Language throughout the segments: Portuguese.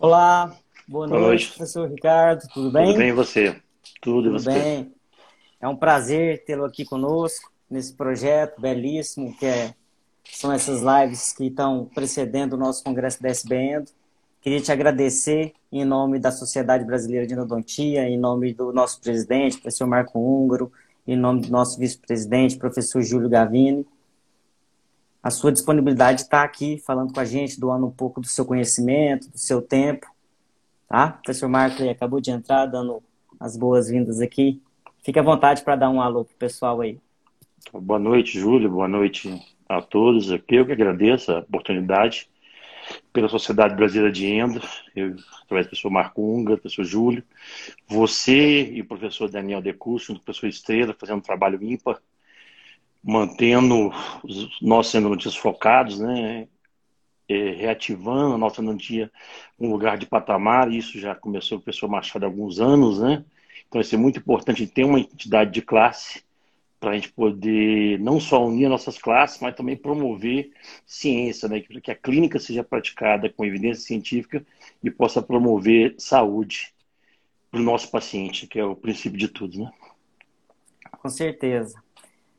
Olá, boa, boa noite, noite, professor Ricardo, tudo bem? Tudo bem e você? Tudo, tudo você? bem. É um prazer tê-lo aqui conosco nesse projeto belíssimo que é, são essas lives que estão precedendo o nosso congresso da SBEndo. Queria te agradecer em nome da Sociedade Brasileira de Endodontia, em nome do nosso presidente, professor Marco Húngaro, em nome do nosso vice-presidente, professor Júlio Gavini a sua disponibilidade de estar aqui falando com a gente, doando um pouco do seu conhecimento, do seu tempo. Tá? O professor Marco acabou de entrar, dando as boas-vindas aqui. Fique à vontade para dar um alô para o pessoal aí. Boa noite, Júlio. Boa noite a todos aqui. Eu que agradeço a oportunidade pela Sociedade Brasileira de Endo, eu, através do professor Marco Unga, professor Júlio, você e o professor Daniel Decurso, o professor Estrela, fazendo um trabalho ímpar mantendo os nossos endodontistas focados, né? É, reativando a nossa endodontia um lugar de patamar, isso já começou com o professor Machado há alguns anos, né? Então, isso é muito importante ter uma entidade de classe para a gente poder não só unir nossas classes, mas também promover ciência, né? que a clínica seja praticada com evidência científica e possa promover saúde para o nosso paciente, que é o princípio de tudo, né? Com certeza.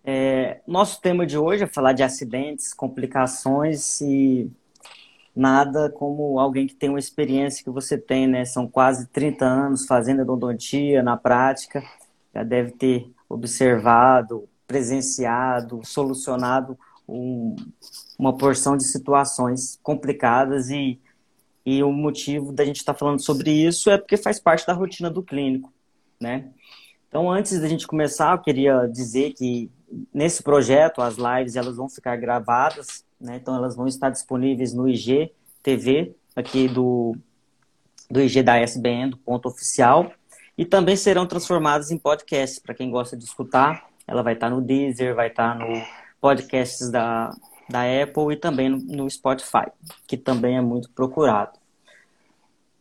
É, nosso tema de hoje é falar de acidentes, complicações e nada como alguém que tem uma experiência que você tem, né? São quase 30 anos fazendo endodontia na prática, já deve ter observado, presenciado, solucionado um, uma porção de situações complicadas e, e o motivo da gente estar tá falando sobre isso é porque faz parte da rotina do clínico, né? Então, antes da gente começar, eu queria dizer que nesse projeto, as lives elas vão ficar gravadas, né? Então elas vão estar disponíveis no IG TV aqui do do IG da SBN, do ponto oficial, e também serão transformadas em podcasts para quem gosta de escutar. Ela vai estar no Deezer, vai estar no podcasts da, da Apple e também no, no Spotify, que também é muito procurado.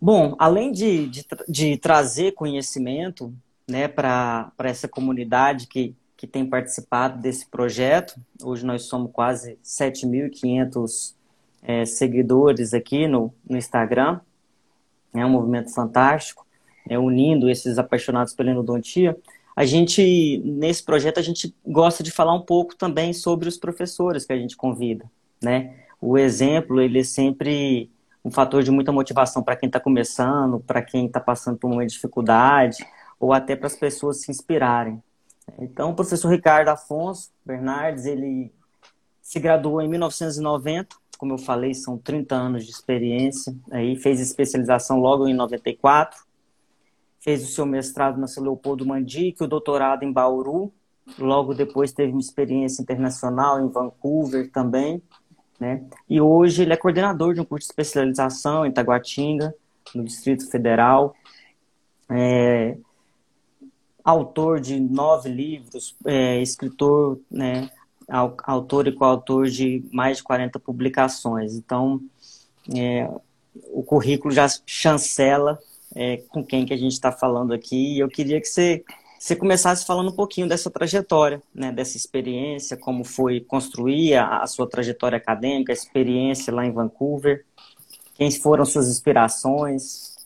Bom, além de, de, de trazer conhecimento né, para essa comunidade que que tem participado desse projeto. Hoje nós somos quase 7.500 é, seguidores aqui no, no Instagram. É um movimento fantástico, é, unindo esses apaixonados pela endodontia. A gente, nesse projeto, a gente gosta de falar um pouco também sobre os professores que a gente convida, né? O exemplo, ele é sempre um fator de muita motivação para quem está começando, para quem está passando por uma dificuldade, ou até para as pessoas se inspirarem. Então, o professor Ricardo Afonso Bernardes, ele se graduou em 1990, como eu falei, são 30 anos de experiência, aí fez especialização logo em 94, fez o seu mestrado na São Leopoldo Mandique, o doutorado em Bauru, logo depois teve uma experiência internacional em Vancouver também, né? E hoje ele é coordenador de um curso de especialização em Taguatinga, no Distrito Federal. É, autor de nove livros, é, escritor, né, autor e coautor de mais de 40 publicações. Então, é, o currículo já chancela é, com quem que a gente está falando aqui. E eu queria que você, você começasse falando um pouquinho dessa trajetória, né, dessa experiência, como foi construir a, a sua trajetória acadêmica, a experiência lá em Vancouver, quem foram suas inspirações.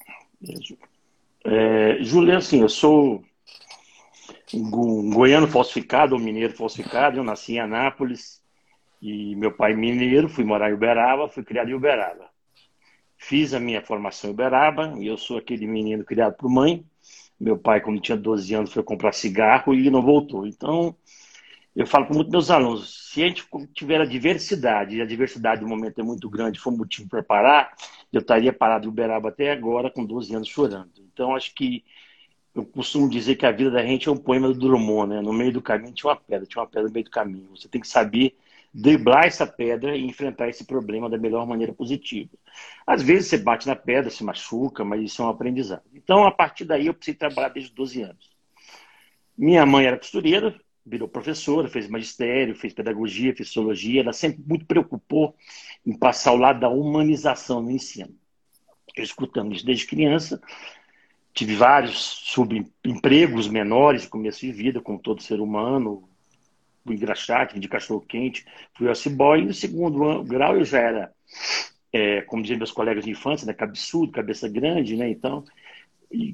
É, Julia, assim, eu sou um goiano falsificado, um mineiro falsificado. Eu nasci em Anápolis e meu pai mineiro, fui morar em Uberaba, fui criado em Uberaba. Fiz a minha formação em Uberaba e eu sou aquele menino criado por mãe. Meu pai, quando tinha 12 anos, foi comprar cigarro e não voltou. Então, eu falo para muitos meus alunos, se a gente tiver a diversidade, e a diversidade do momento é muito grande, for motivo para parar, eu estaria parado em Uberaba até agora, com 12 anos, chorando. Então, acho que eu costumo dizer que a vida da gente é um poema do Drummond, né? No meio do caminho tinha uma pedra, tinha uma pedra no meio do caminho. Você tem que saber driblar essa pedra e enfrentar esse problema da melhor maneira positiva. Às vezes você bate na pedra, se machuca, mas isso é um aprendizado. Então, a partir daí, eu precisei trabalhar desde 12 anos. Minha mãe era costureira, virou professora, fez magistério, fez pedagogia, fez sociologia. Ela sempre muito preocupou em passar ao lado da humanização no ensino. Eu escutando isso desde criança, tive vários subempregos menores começo de vida, como todo ser humano, fui engraxate, de cachorro quente, fui office boy, e no segundo grau eu já era é, como diziam meus colegas de infância, né, cabeçudo, cabeça grande, né? Então,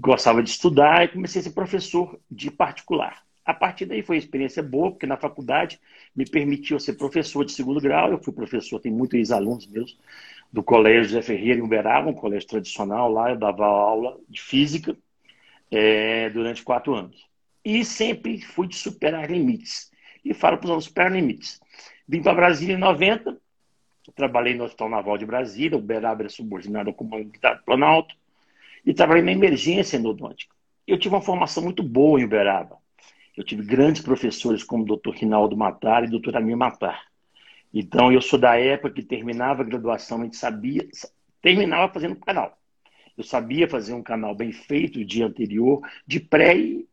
gostava de estudar e comecei a ser professor de particular. A partir daí foi uma experiência boa, porque na faculdade me permitiu ser professor de segundo grau. Eu fui professor, tem muitos ex-alunos meus do Colégio José Ferreira em Uberaba, um colégio tradicional lá. Eu dava aula de física é, durante quatro anos. E sempre fui de superar limites. E falo para os alunos superar limites. Vim para Brasília em 90, trabalhei no Hospital Naval de Brasília, Uberaba era subordinado ao do Planalto, e trabalhei na emergência endodôntica. Eu tive uma formação muito boa em Uberaba eu tive grandes professores como o Dr. Rinaldo Matar e o Dr. Amir Matar. Então, eu sou da época que terminava a graduação, a gente sabia, terminava fazendo canal. Eu sabia fazer um canal bem feito o dia anterior, de pré e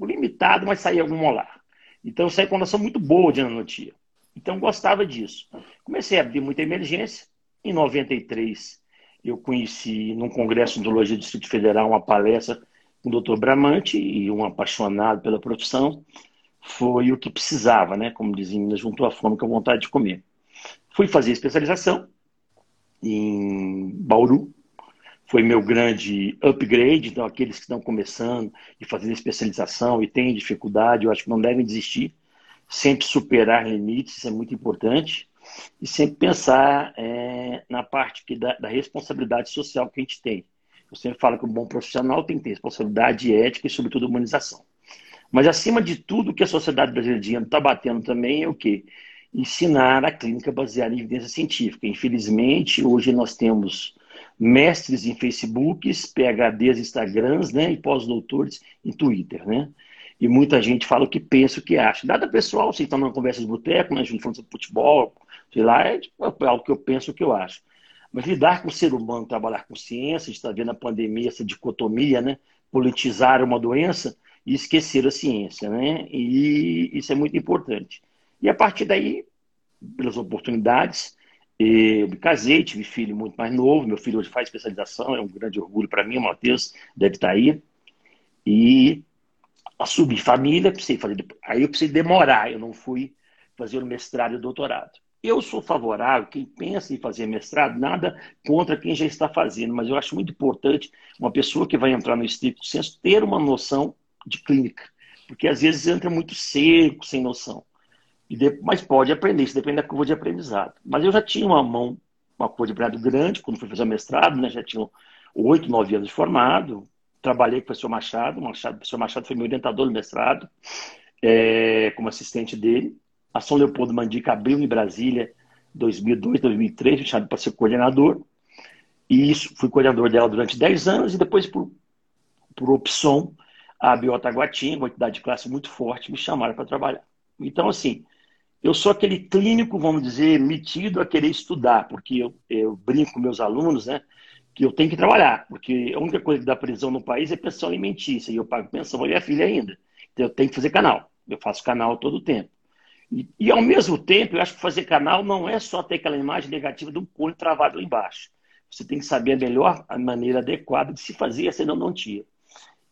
limitado, mas saía algum molar. Então, saí com uma noção muito boa de nanotia. Então, gostava disso. Comecei a abrir muita emergência. Em 93, eu conheci, num congresso de odontologia do Distrito Federal, uma palestra um doutor Bramante e um apaixonado pela profissão, foi o que precisava, né? Como dizia, juntou a fome com a vontade de comer. Fui fazer especialização em Bauru. Foi meu grande upgrade. Então, aqueles que estão começando e fazendo especialização e têm dificuldade, eu acho que não devem desistir. Sempre superar limites, isso é muito importante. E sempre pensar é, na parte que da, da responsabilidade social que a gente tem eu sempre falo que um bom profissional tem que ter responsabilidade ética e, sobretudo, humanização. Mas, acima de tudo, o que a sociedade brasileira está batendo também é o quê? Ensinar a clínica baseada em evidência científica. Infelizmente, hoje nós temos mestres em Facebooks, PHDs, Instagrams, né, e pós-doutores em Twitter, né? E muita gente fala o que pensa, o que acha. Nada pessoal, você está numa conversa de boteco, né, a gente falando sobre futebol, sei lá, é, tipo, é algo que eu penso, o que eu acho. Mas lidar com o ser humano, trabalhar com ciência, a gente está vendo a pandemia, essa dicotomia, né? Politizar uma doença e esquecer a ciência, né? E isso é muito importante. E a partir daí, pelas oportunidades, eu me casei, tive filho muito mais novo, meu filho hoje faz especialização, é um grande orgulho para mim, o Matheus deve estar tá aí. E assumi família, precisei fazer. Aí eu precisei demorar, eu não fui fazer o mestrado e o doutorado. Eu sou favorável, quem pensa em fazer mestrado, nada contra quem já está fazendo, mas eu acho muito importante uma pessoa que vai entrar no estricto senso ter uma noção de clínica, porque às vezes entra muito seco, sem noção. De... Mas pode aprender, isso depende da curva de aprendizado. Mas eu já tinha uma mão, uma curva de aprendizado grande, quando fui fazer mestrado, né? já tinha oito, nove anos de formado, trabalhei com o professor Machado, Machado, o professor Machado foi meu orientador no mestrado, é, como assistente dele, a São Leopoldo Mandica abriu em Brasília 2002, 2003, me para ser coordenador. E isso, fui coordenador dela durante 10 anos e depois, por, por opção, a Biota Guatinha, uma entidade de classe muito forte, me chamaram para trabalhar. Então, assim, eu sou aquele clínico, vamos dizer, metido a querer estudar, porque eu, eu brinco com meus alunos, né? Que eu tenho que trabalhar, porque a única coisa que dá prisão no país é pensão alimentícia, e eu pago pensão a minha filha ainda. Então eu tenho que fazer canal. Eu faço canal todo o tempo. E, e, ao mesmo tempo, eu acho que fazer canal não é só ter aquela imagem negativa do cone travado lá embaixo. Você tem que saber a melhor a maneira adequada de se fazer, senão não tinha.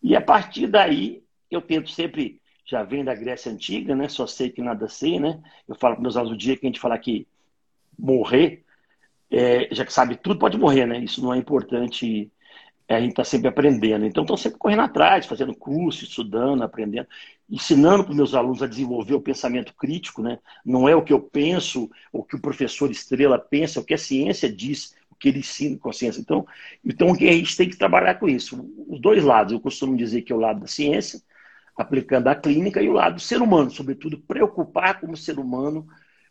E a partir daí, eu tento sempre, já vem da Grécia Antiga, né? Só sei que nada sei, né? Eu falo para meus alunos o dia que a gente falar que morrer, é, já que sabe tudo, pode morrer, né? Isso não é importante a gente está sempre aprendendo. Então, estou sempre correndo atrás, fazendo curso, estudando, aprendendo, ensinando para os meus alunos a desenvolver o pensamento crítico. Né? Não é o que eu penso, o que o professor Estrela pensa, é o que a ciência diz, que ele ensina com a ciência. Então, então a gente tem que trabalhar com isso. Os dois lados. Eu costumo dizer que é o lado da ciência, aplicando a clínica, e o lado do ser humano, sobretudo, preocupar como ser humano,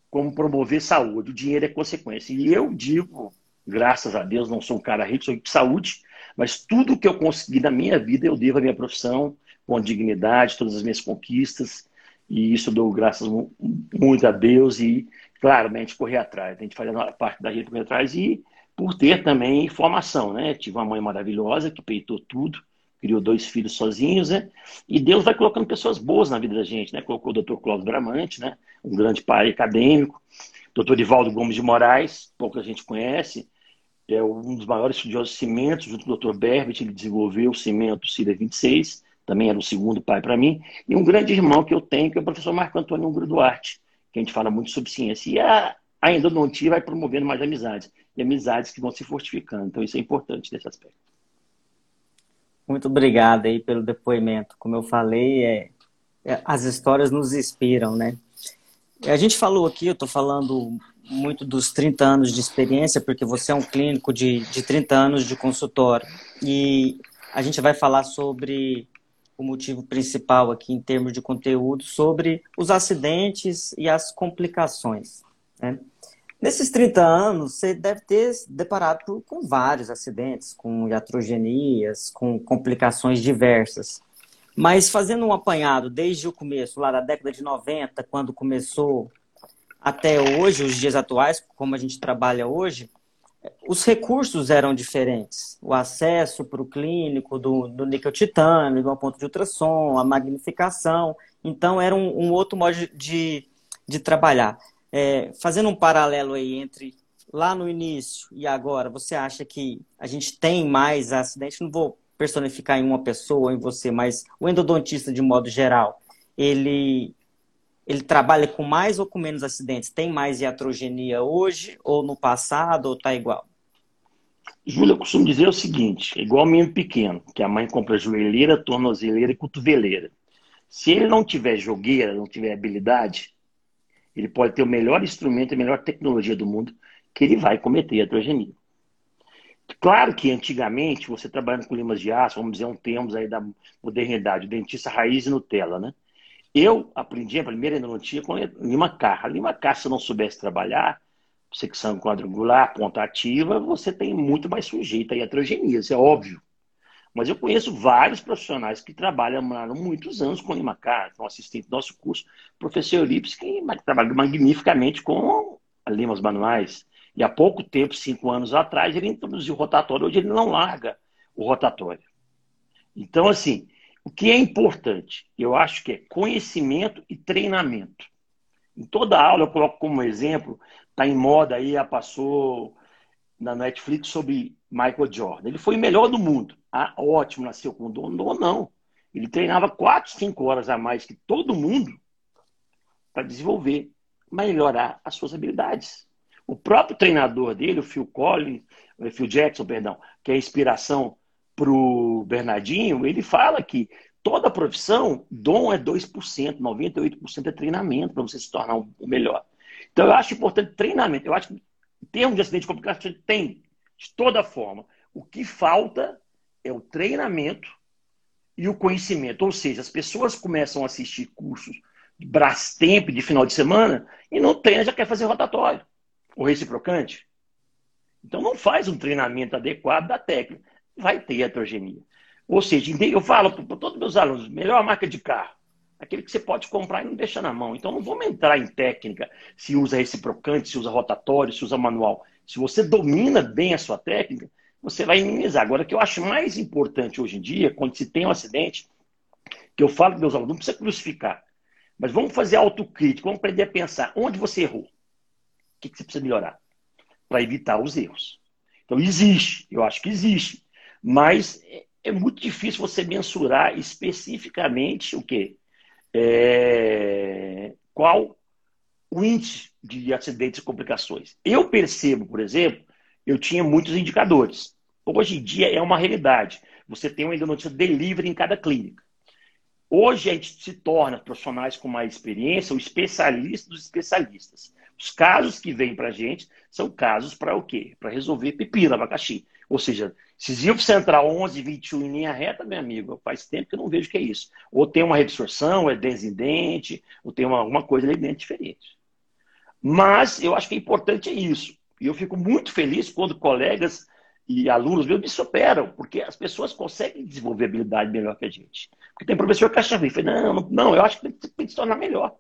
como promover saúde. O dinheiro é consequência. E eu digo, graças a Deus, não sou um cara rico, sou de saúde, mas tudo que eu consegui na minha vida eu devo à minha profissão, com dignidade, todas as minhas conquistas. E isso eu dou graças muito a Deus e, claramente, correr atrás. A gente faz a parte da gente correr atrás e por ter também formação, né? Tive uma mãe maravilhosa que peitou tudo, criou dois filhos sozinhos, né? E Deus vai colocando pessoas boas na vida da gente, né? Colocou o Dr. Cláudio Bramante, né? Um grande pai acadêmico. Dr. Ivaldo Gomes de Moraes, pouca gente conhece, é um dos maiores estudiosos de cimentos, junto com o Dr. Berbert, ele desenvolveu o cimento CIDA 26, também era o segundo pai para mim, e um grande irmão que eu tenho, que é o professor Marco Antônio Ungro Duarte, que a gente fala muito sobre ciência. E a, a endodontia vai promovendo mais amizades. Amizades que vão se fortificando. Então, isso é importante nesse aspecto. Muito obrigado aí pelo depoimento. Como eu falei, é, é as histórias nos inspiram, né? A gente falou aqui, eu estou falando muito dos 30 anos de experiência, porque você é um clínico de, de 30 anos de consultório. E a gente vai falar sobre o motivo principal aqui em termos de conteúdo, sobre os acidentes e as complicações. Né? Nesses 30 anos, você deve ter deparado com vários acidentes, com iatrogenias, com complicações diversas. Mas fazendo um apanhado desde o começo, lá da década de 90, quando começou, até hoje, os dias atuais, como a gente trabalha hoje, os recursos eram diferentes. O acesso para o clínico do, do níquel titânio, do ponto de ultrassom, a magnificação. Então, era um, um outro modo de, de trabalhar. É, fazendo um paralelo aí entre lá no início e agora, você acha que a gente tem mais acidentes? Não vou personificar em uma pessoa em você, mas o endodontista, de modo geral, ele ele trabalha com mais ou com menos acidentes? Tem mais iatrogenia hoje ou no passado ou está igual? Júlia, eu costumo dizer o seguinte, é igual menino pequeno, que a mãe compra joelheira, tornozeleira e cotoveleira. Se ele não tiver jogueira, não tiver habilidade, ele pode ter o melhor instrumento, a melhor tecnologia do mundo, que ele vai cometer iatrogenia. Claro que antigamente, você trabalhando com limas de aço, vamos dizer um termos aí da modernidade, dentista raiz e Nutella, né? Eu aprendi a primeira endodontia com lima carra. Lima carra, se eu não soubesse trabalhar, secção quadrangular, ponta ativa, você tem muito mais sujeito a iatrogenia, isso é óbvio. Mas eu conheço vários profissionais que trabalham há muitos anos com lima carra, são assistente do nosso curso, professor Euripides, que trabalha magnificamente com limas manuais. E há pouco tempo, cinco anos atrás, ele introduziu o rotatório, hoje ele não larga o rotatório. Então, assim, o que é importante? Eu acho que é conhecimento e treinamento. Em toda aula eu coloco como exemplo, está em moda aí, já passou na Netflix sobre Michael Jordan. Ele foi o melhor do mundo. Ah, ótimo, nasceu com dono ou não. Ele treinava quatro, cinco horas a mais que todo mundo para desenvolver, melhorar as suas habilidades. O próprio treinador dele, o Phil Collins, o Phil Jackson, perdão, que é a inspiração para o Bernardinho, ele fala que toda profissão, dom é 2%, 98% é treinamento para você se tornar o melhor. Então, eu acho importante treinamento. Eu acho que em termos de acidente de complicação, tem de toda forma. O que falta é o treinamento e o conhecimento. Ou seja, as pessoas começam a assistir cursos de Brastemp de final de semana e não treina, já quer fazer rotatório. O reciprocante. Então, não faz um treinamento adequado da técnica vai ter heterogeneia. Ou seja, eu falo para todos os meus alunos, melhor marca de carro, aquele que você pode comprar e não deixa na mão. Então não vamos entrar em técnica, se usa reciprocante, se usa rotatório, se usa manual. Se você domina bem a sua técnica, você vai minimizar. Agora, o que eu acho mais importante hoje em dia, quando se tem um acidente, que eu falo para meus alunos, não precisa crucificar, mas vamos fazer autocrítica, vamos aprender a pensar onde você errou, o que, você precisa melhorar, para evitar os erros. Então, existe, eu acho que existe. Mas é, é muito difícil você mensurar especificamente o quê? É... Qual o índice de acidentes e complicações. Eu percebo, por exemplo, eu tinha muitos indicadores. Hoje em dia é uma realidade. Você tem uma endodontia delivery em cada clínica. Hoje a gente se torna profissionais com mais experiência, o especialista dos especialistas. Os casos que vêm para a gente são casos para o quê? Para resolver pepino, abacaxi. Ou seja, se central 11, 21 em linha reta, meu amigo, faz tempo que eu não vejo que é isso. Ou tem uma reabsorção, é dente, ou tem uma, alguma coisa ali dentro diferente. Mas eu acho que é importante é isso. E eu fico muito feliz quando colegas e alunos meus me superam, porque as pessoas conseguem desenvolver habilidade melhor que a gente. Porque tem professor que acha ruim. Não, não, eu acho que tem que se tornar melhor.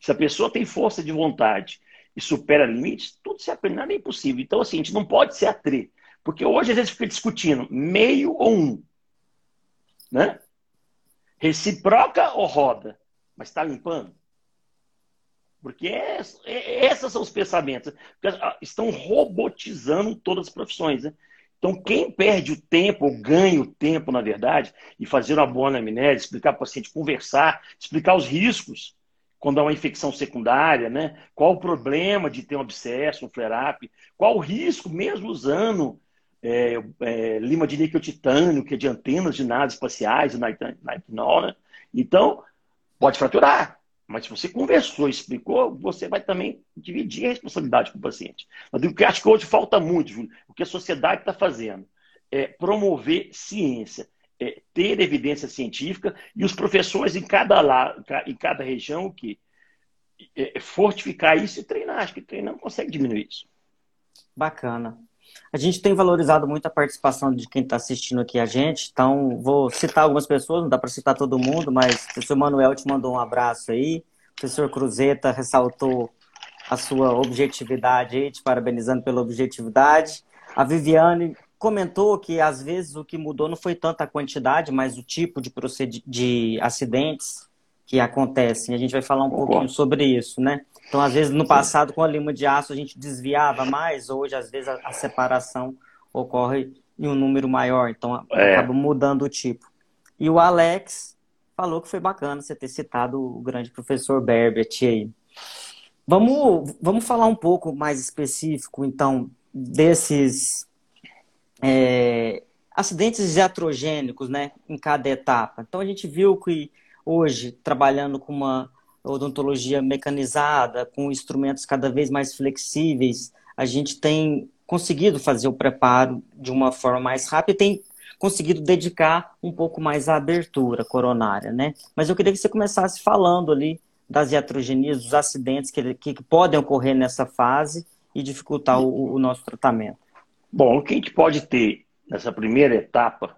Se a pessoa tem força de vontade e supera limites, tudo se aprende, nada é impossível. Então, assim, a gente não pode se atrer. Porque hoje a gente fica discutindo meio ou um. Né? Reciproca ou roda? Mas está limpando? Porque é, é, esses são os pensamentos. Ah, estão robotizando todas as profissões. Né? Então, quem perde o tempo, ou ganha o tempo, na verdade, e fazer uma boa anamnese, explicar para o paciente, conversar, explicar os riscos, quando há uma infecção secundária, né? Qual o problema de ter um abscesso, um flare-up? Qual o risco, mesmo usando é, é, lima de níquel titânio, que é de antenas de naves espaciais, nitinol, né? Então, pode fraturar. Mas se você conversou, explicou, você vai também dividir a responsabilidade com o paciente. Mas o que acho que hoje falta muito, Júlio, o que a sociedade está fazendo é promover ciência, é ter evidência científica e os professores em cada, lá, em cada região que é, fortificar isso e treinar. Acho que treinar não consegue diminuir isso. Bacana. A gente tem valorizado muito a participação de quem está assistindo aqui a gente, então vou citar algumas pessoas, não dá para citar todo mundo, mas o professor Manuel te mandou um abraço aí, o professor Cruzeta ressaltou a sua objetividade aí, te parabenizando pela objetividade. A Viviane comentou que às vezes o que mudou não foi tanto a quantidade, mas o tipo de, de acidentes que acontecem. A gente vai falar um pouquinho sobre isso, né? Então, às vezes, no passado, com a lima de aço, a gente desviava mais, hoje, às vezes, a, a separação ocorre em um número maior, então é. acaba mudando o tipo. E o Alex falou que foi bacana você ter citado o grande professor Berbert aí. Vamos, vamos falar um pouco mais específico, então, desses é, acidentes iatrogênicos, né, em cada etapa. Então, a gente viu que hoje, trabalhando com uma odontologia mecanizada, com instrumentos cada vez mais flexíveis, a gente tem conseguido fazer o preparo de uma forma mais rápida e tem conseguido dedicar um pouco mais à abertura coronária, né? Mas eu queria que você começasse falando ali das iatrogenias, dos acidentes que, que podem ocorrer nessa fase e dificultar o, o nosso tratamento. Bom, o que a gente pode ter nessa primeira etapa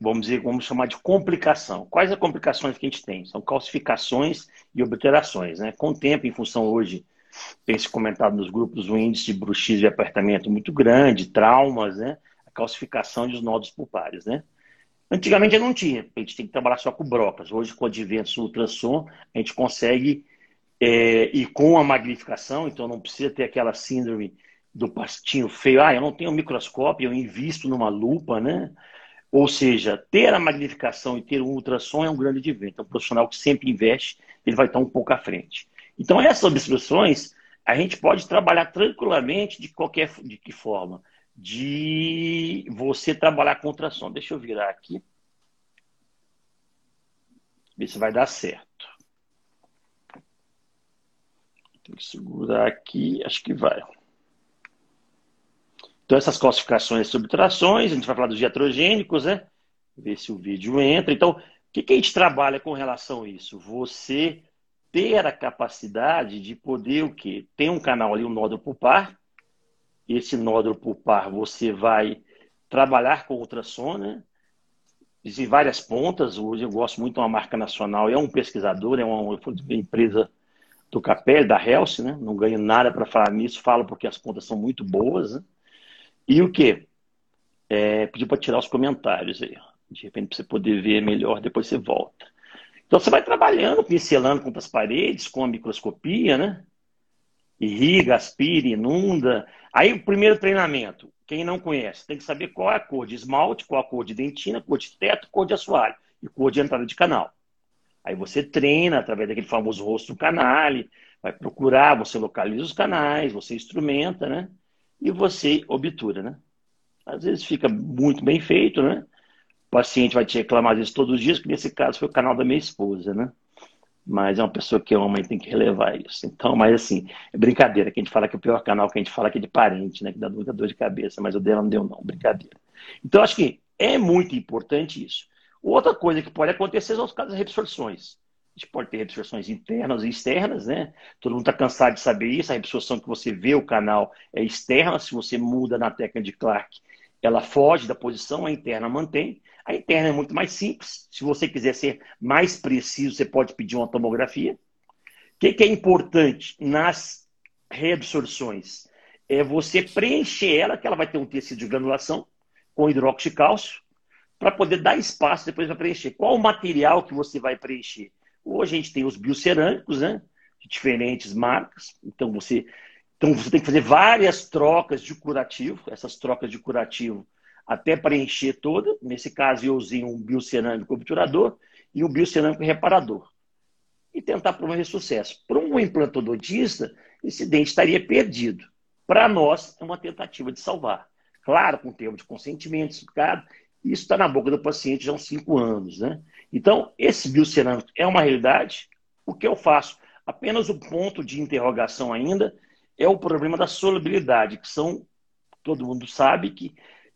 vamos dizer, vamos chamar de complicação. Quais as complicações que a gente tem? São calcificações e obliterações. Né? Com o tempo, em função hoje, tem se comentado nos grupos, o índice de bruxismo e apertamento muito grande, traumas, né? a calcificação dos nódulos pulpares. Né? Antigamente não tinha, a gente tem que trabalhar só com brocas. Hoje, com o advento do ultrassom, a gente consegue, é, e com a magnificação, então não precisa ter aquela síndrome do pastinho feio, ah, eu não tenho microscópio, eu invisto numa lupa, né? Ou seja, ter a magnificação e ter um ultrassom é um grande advento. É um profissional que sempre investe, ele vai estar um pouco à frente. Então, essas obstruções, a gente pode trabalhar tranquilamente de qualquer de que forma? De você trabalhar com ultrassom. Deixa eu virar aqui. Ver se vai dar certo. Tem que segurar aqui, acho que vai. Então, essas classificações e subtrações, a gente vai falar dos diatrogênicos, né? Ver se o vídeo entra. Então, o que, que a gente trabalha com relação a isso? Você ter a capacidade de poder o quê? Tem um canal ali, um nódulo pulpar. Esse nódulo pulpar você vai trabalhar com ultrassom, né? Existem várias pontas. Hoje eu gosto muito de uma marca nacional. É um pesquisador, é uma, uma empresa do Capel, da Health, né? Não ganho nada para falar nisso. Falo porque as pontas são muito boas, né? E o que? É, pediu para tirar os comentários aí. De repente, para você poder ver melhor, depois você volta. Então, você vai trabalhando, pincelando contra as paredes, com a microscopia, né? Irriga, aspira, inunda. Aí, o primeiro treinamento. Quem não conhece, tem que saber qual é a cor de esmalte, qual é a cor de dentina, cor de teto, cor de assoalho e cor de entrada de canal. Aí você treina através daquele famoso rosto do canal, vai procurar, você localiza os canais, você instrumenta, né? E você obtura, né? Às vezes fica muito bem feito, né? O paciente vai te reclamar disso todos os dias, que nesse caso foi o canal da minha esposa, né? Mas é uma pessoa que ama e tem que relevar isso. Então, mas assim, é brincadeira, que a gente fala que o pior canal que a gente fala que é de parente, né? Que dá muita dor de cabeça, mas o dela não deu, não, brincadeira. Então, acho que é muito importante isso. Outra coisa que pode acontecer são os casos de reabsorções gente pode ter reabsorções internas e externas, né? Todo mundo está cansado de saber isso. A reabsorção que você vê o canal é externa. Se você muda na técnica de Clark, ela foge da posição, a interna mantém. A interna é muito mais simples. Se você quiser ser mais preciso, você pode pedir uma tomografia. O que, que é importante nas reabsorções? É você preencher ela, que ela vai ter um tecido de granulação com hidróxido de cálcio, para poder dar espaço depois para preencher. Qual o material que você vai preencher? Hoje a gente tem os biocerâmicos, né? De diferentes marcas. Então você, então você tem que fazer várias trocas de curativo, essas trocas de curativo até preencher toda. Nesse caso, eu usei um biocerâmico obturador e um biocerâmico reparador. E tentar promover sucesso. Para um implantodontista, esse dente estaria perdido. Para nós, é uma tentativa de salvar. Claro, com termo de consentimento explicado, isso está na boca do paciente já há uns cinco anos. Né? Então, esse biocerâmico é uma realidade. O que eu faço? Apenas o ponto de interrogação ainda é o problema da solubilidade, que são, todo mundo sabe que,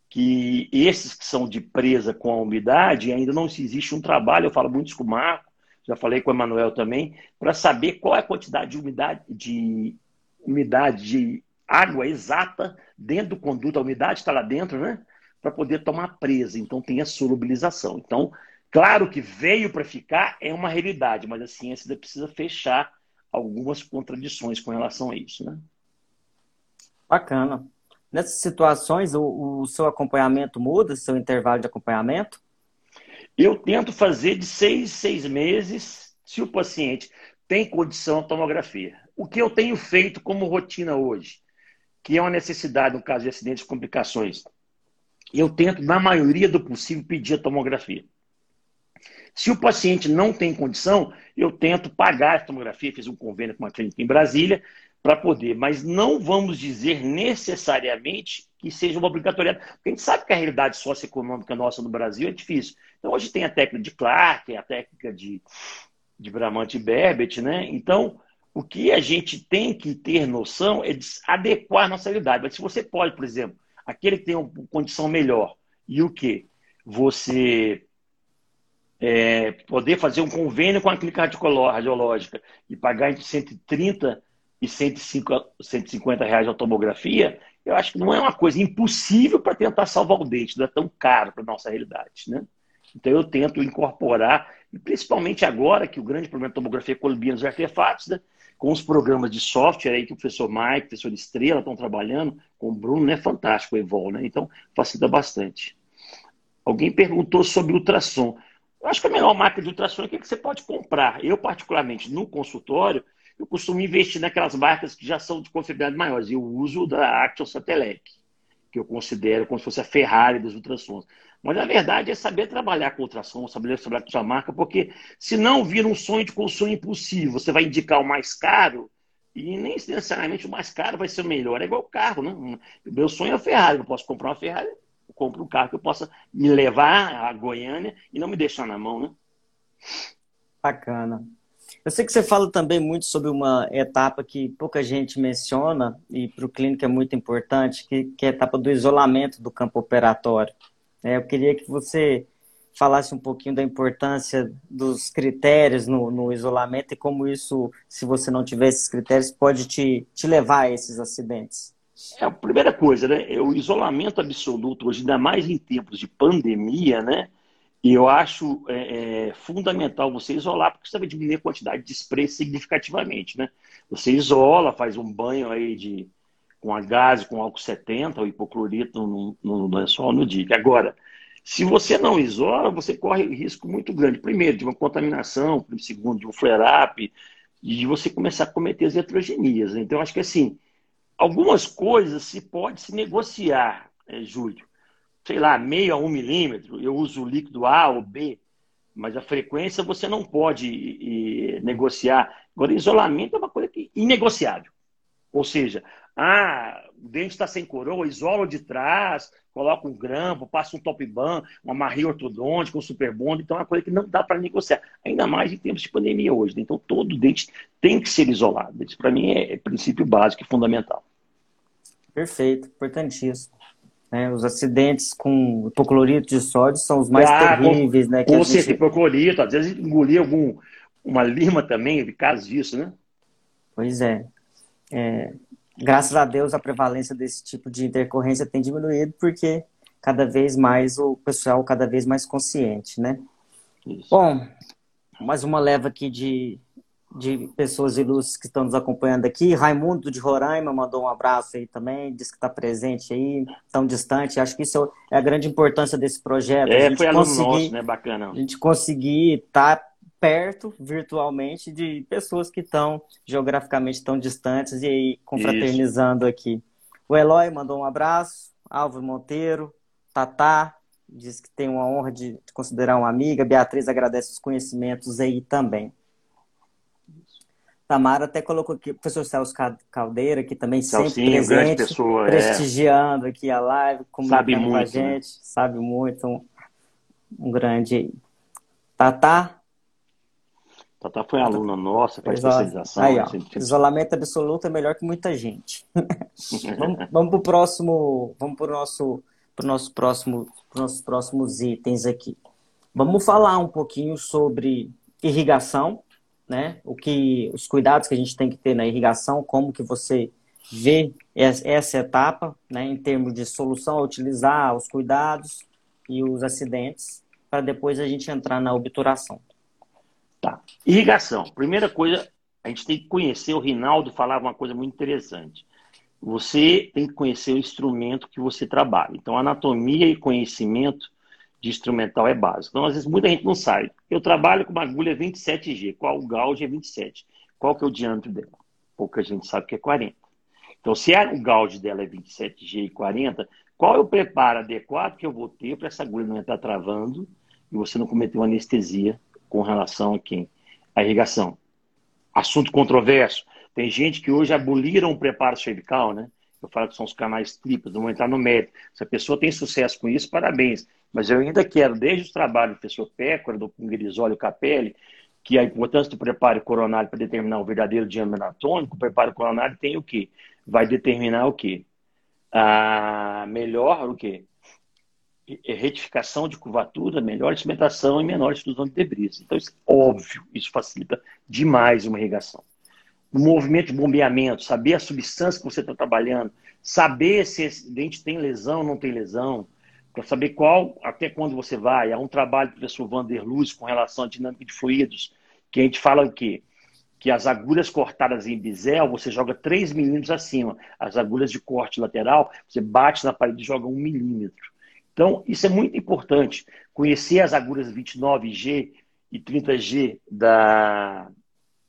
que esses que são de presa com a umidade, ainda não existe um trabalho, eu falo muito isso com o Marco, já falei com o Emanuel também, para saber qual é a quantidade de umidade, de umidade, de água exata dentro do conduto, a umidade está lá dentro, né? Para poder tomar presa. Então tem a solubilização. Então, claro que veio para ficar é uma realidade, mas a ciência precisa fechar algumas contradições com relação a isso, né? Bacana. Nessas situações, o, o seu acompanhamento muda, seu intervalo de acompanhamento? Eu tento fazer de seis, seis meses, se o paciente tem condição de tomografia. O que eu tenho feito como rotina hoje, que é uma necessidade no caso de acidentes e complicações, eu tento, na maioria do possível, pedir a tomografia. Se o paciente não tem condição, eu tento pagar a tomografia, fiz um convênio com uma clínica em Brasília, para poder, mas não vamos dizer necessariamente que seja uma obrigatoriedade, porque a gente sabe que a realidade socioeconômica nossa no Brasil é difícil. Então, hoje tem a técnica de Clark, a técnica de, de Bramante Berbet, né? Então, o que a gente tem que ter noção é de adequar a nossa realidade. Mas se você pode, por exemplo, aquele que tem uma condição melhor e o que? Você é, poder fazer um convênio com a clínica radiológica e pagar entre 130 e 105, 150 reais a tomografia, eu acho que não é uma coisa impossível para tentar salvar o dente, não é tão caro para a nossa realidade. Né? Então eu tento incorporar, e principalmente agora que o grande problema da tomografia é colibia nos artefatos, né? com os programas de software aí que o professor Mike, o professor Estrela estão trabalhando, com o Bruno, né? Fantástico o Evol, né? Então facilita bastante. Alguém perguntou sobre ultrassom. Eu acho que a melhor máquina de ultrassom é que você pode comprar. Eu, particularmente, no consultório, eu costumo investir naquelas marcas que já são de confiabilidade maiores. Eu uso da Action Satellec, que eu considero como se fosse a Ferrari dos ultrassons. Mas a verdade é saber trabalhar com ultrassom, saber trabalhar com sua marca, porque se não vira um sonho de consumo impossível, você vai indicar o mais caro e nem necessariamente o mais caro vai ser o melhor. É igual o carro, né? O meu sonho é a Ferrari. Eu posso comprar uma Ferrari, eu compro um carro que eu possa me levar a Goiânia e não me deixar na mão, né? Bacana. Eu sei que você fala também muito sobre uma etapa que pouca gente menciona e para o clínico é muito importante, que, que é a etapa do isolamento do campo operatório. É, eu queria que você falasse um pouquinho da importância dos critérios no, no, isolamento e como isso, se você não tiver esses critérios, pode te, te levar a esses acidentes. É, a primeira coisa, né? É o isolamento absoluto, hoje, ainda mais em tempos de pandemia, né? E eu acho é, é, fundamental você isolar, porque você vai diminuir a quantidade de spray significativamente, né? Você isola, faz um banho aí de com a gás, com álcool 70, ou hipoclorito no, no, no lençol no dia. Agora, se você não isola, você corre risco muito grande. Primeiro, de uma contaminação, segundo, de um flare-up, e de você começar a cometer as heterogenias. Né? Então, acho que assim, algumas coisas se pode se negociar, é, Júlio sei lá, meio a um milímetro, eu uso o líquido A ou B, mas a frequência você não pode e, negociar. Agora, isolamento é uma coisa que, inegociável. Ou seja, ah, o dente está sem coroa, isola de trás, coloca um grampo, passa um top ban, uma marria ortodôntica, um super bond, então é uma coisa que não dá para negociar. Ainda mais em tempos de pandemia hoje. Né? Então, todo dente tem que ser isolado. Isso, para mim, é, é princípio básico e fundamental. Perfeito, importantíssimo. Né? Os acidentes com hipoclorito de sódio são os mais ah, terríveis, com, né? Que com gente... hipoclorito, às vezes engolir algum, uma lima também, casos disso, né? Pois é. é. Graças a Deus a prevalência desse tipo de intercorrência tem diminuído porque cada vez mais o pessoal cada vez mais consciente, né? Isso. Bom, mais uma leva aqui de de pessoas ilustres que estão nos acompanhando aqui. Raimundo de Roraima mandou um abraço aí também, disse que está presente aí, tão distante. Acho que isso é a grande importância desse projeto. É, foi aluno nosso, né? Bacana. A gente conseguir estar tá perto, virtualmente, de pessoas que estão geograficamente tão distantes e aí confraternizando isso. aqui. O Eloy mandou um abraço, Álvaro Monteiro, Tatá, diz que tem uma honra de considerar uma amiga. Beatriz agradece os conhecimentos aí também. Tamara até colocou aqui o professor Celso Caldeira, que também Celcinho, sempre presente, pessoa, é. prestigiando é. aqui a live, comunicando com a né? gente, né? sabe muito, um, um grande Tatá. Tatá foi aluna nossa, faz especialização. Aí, ó, isolamento absoluto é melhor que muita gente. vamos, vamos para o próximo, vamos para o nosso, pro nosso próximo, pro nossos próximos itens aqui. Vamos falar um pouquinho sobre irrigação, né? O que, os cuidados que a gente tem que ter na irrigação, como que você vê essa etapa, né? Em termos de solução a utilizar, os cuidados e os acidentes, para depois a gente entrar na obturação. Tá. Irrigação. Primeira coisa, a gente tem que conhecer. O Rinaldo falava uma coisa muito interessante. Você tem que conhecer o instrumento que você trabalha. Então, anatomia e conhecimento de instrumental é básico. Então, às vezes, muita gente não sabe. Eu trabalho com uma agulha 27G. Qual o gauge é 27? Qual que é o diâmetro dela? Pouca gente sabe que é 40. Então, se o gauge dela é 27G e 40, qual é o preparo adequado que eu vou ter para essa agulha não estar travando e você não cometer uma anestesia com relação a quem? A irrigação. Assunto controverso. Tem gente que hoje aboliram o preparo cervical, né? Eu falo que são os canais triplos, não vou entrar no mérito. Se a pessoa tem sucesso com isso, parabéns. Mas eu ainda quero, desde os trabalhos do professor Pécora, do Grisólio Capelli, que a importância do preparo coronário para determinar o verdadeiro diâmetro anatômico, o preparo coronário tem o quê? Vai determinar o quê? A melhor o quê? Retificação de curvatura, melhor instrumentação e menor exclusão de debris. Então, isso, óbvio, isso facilita demais uma irrigação. O movimento de bombeamento, saber a substância que você está trabalhando, saber se esse dente tem lesão ou não tem lesão, para saber qual, até quando você vai. Há um trabalho do professor Vander Luz com relação à dinâmica de fluidos, que a gente fala o quê? Que as agulhas cortadas em bisel, você joga 3 milímetros acima. As agulhas de corte lateral, você bate na parede e joga 1 milímetro. Então, isso é muito importante. Conhecer as agulhas 29G e 30G da,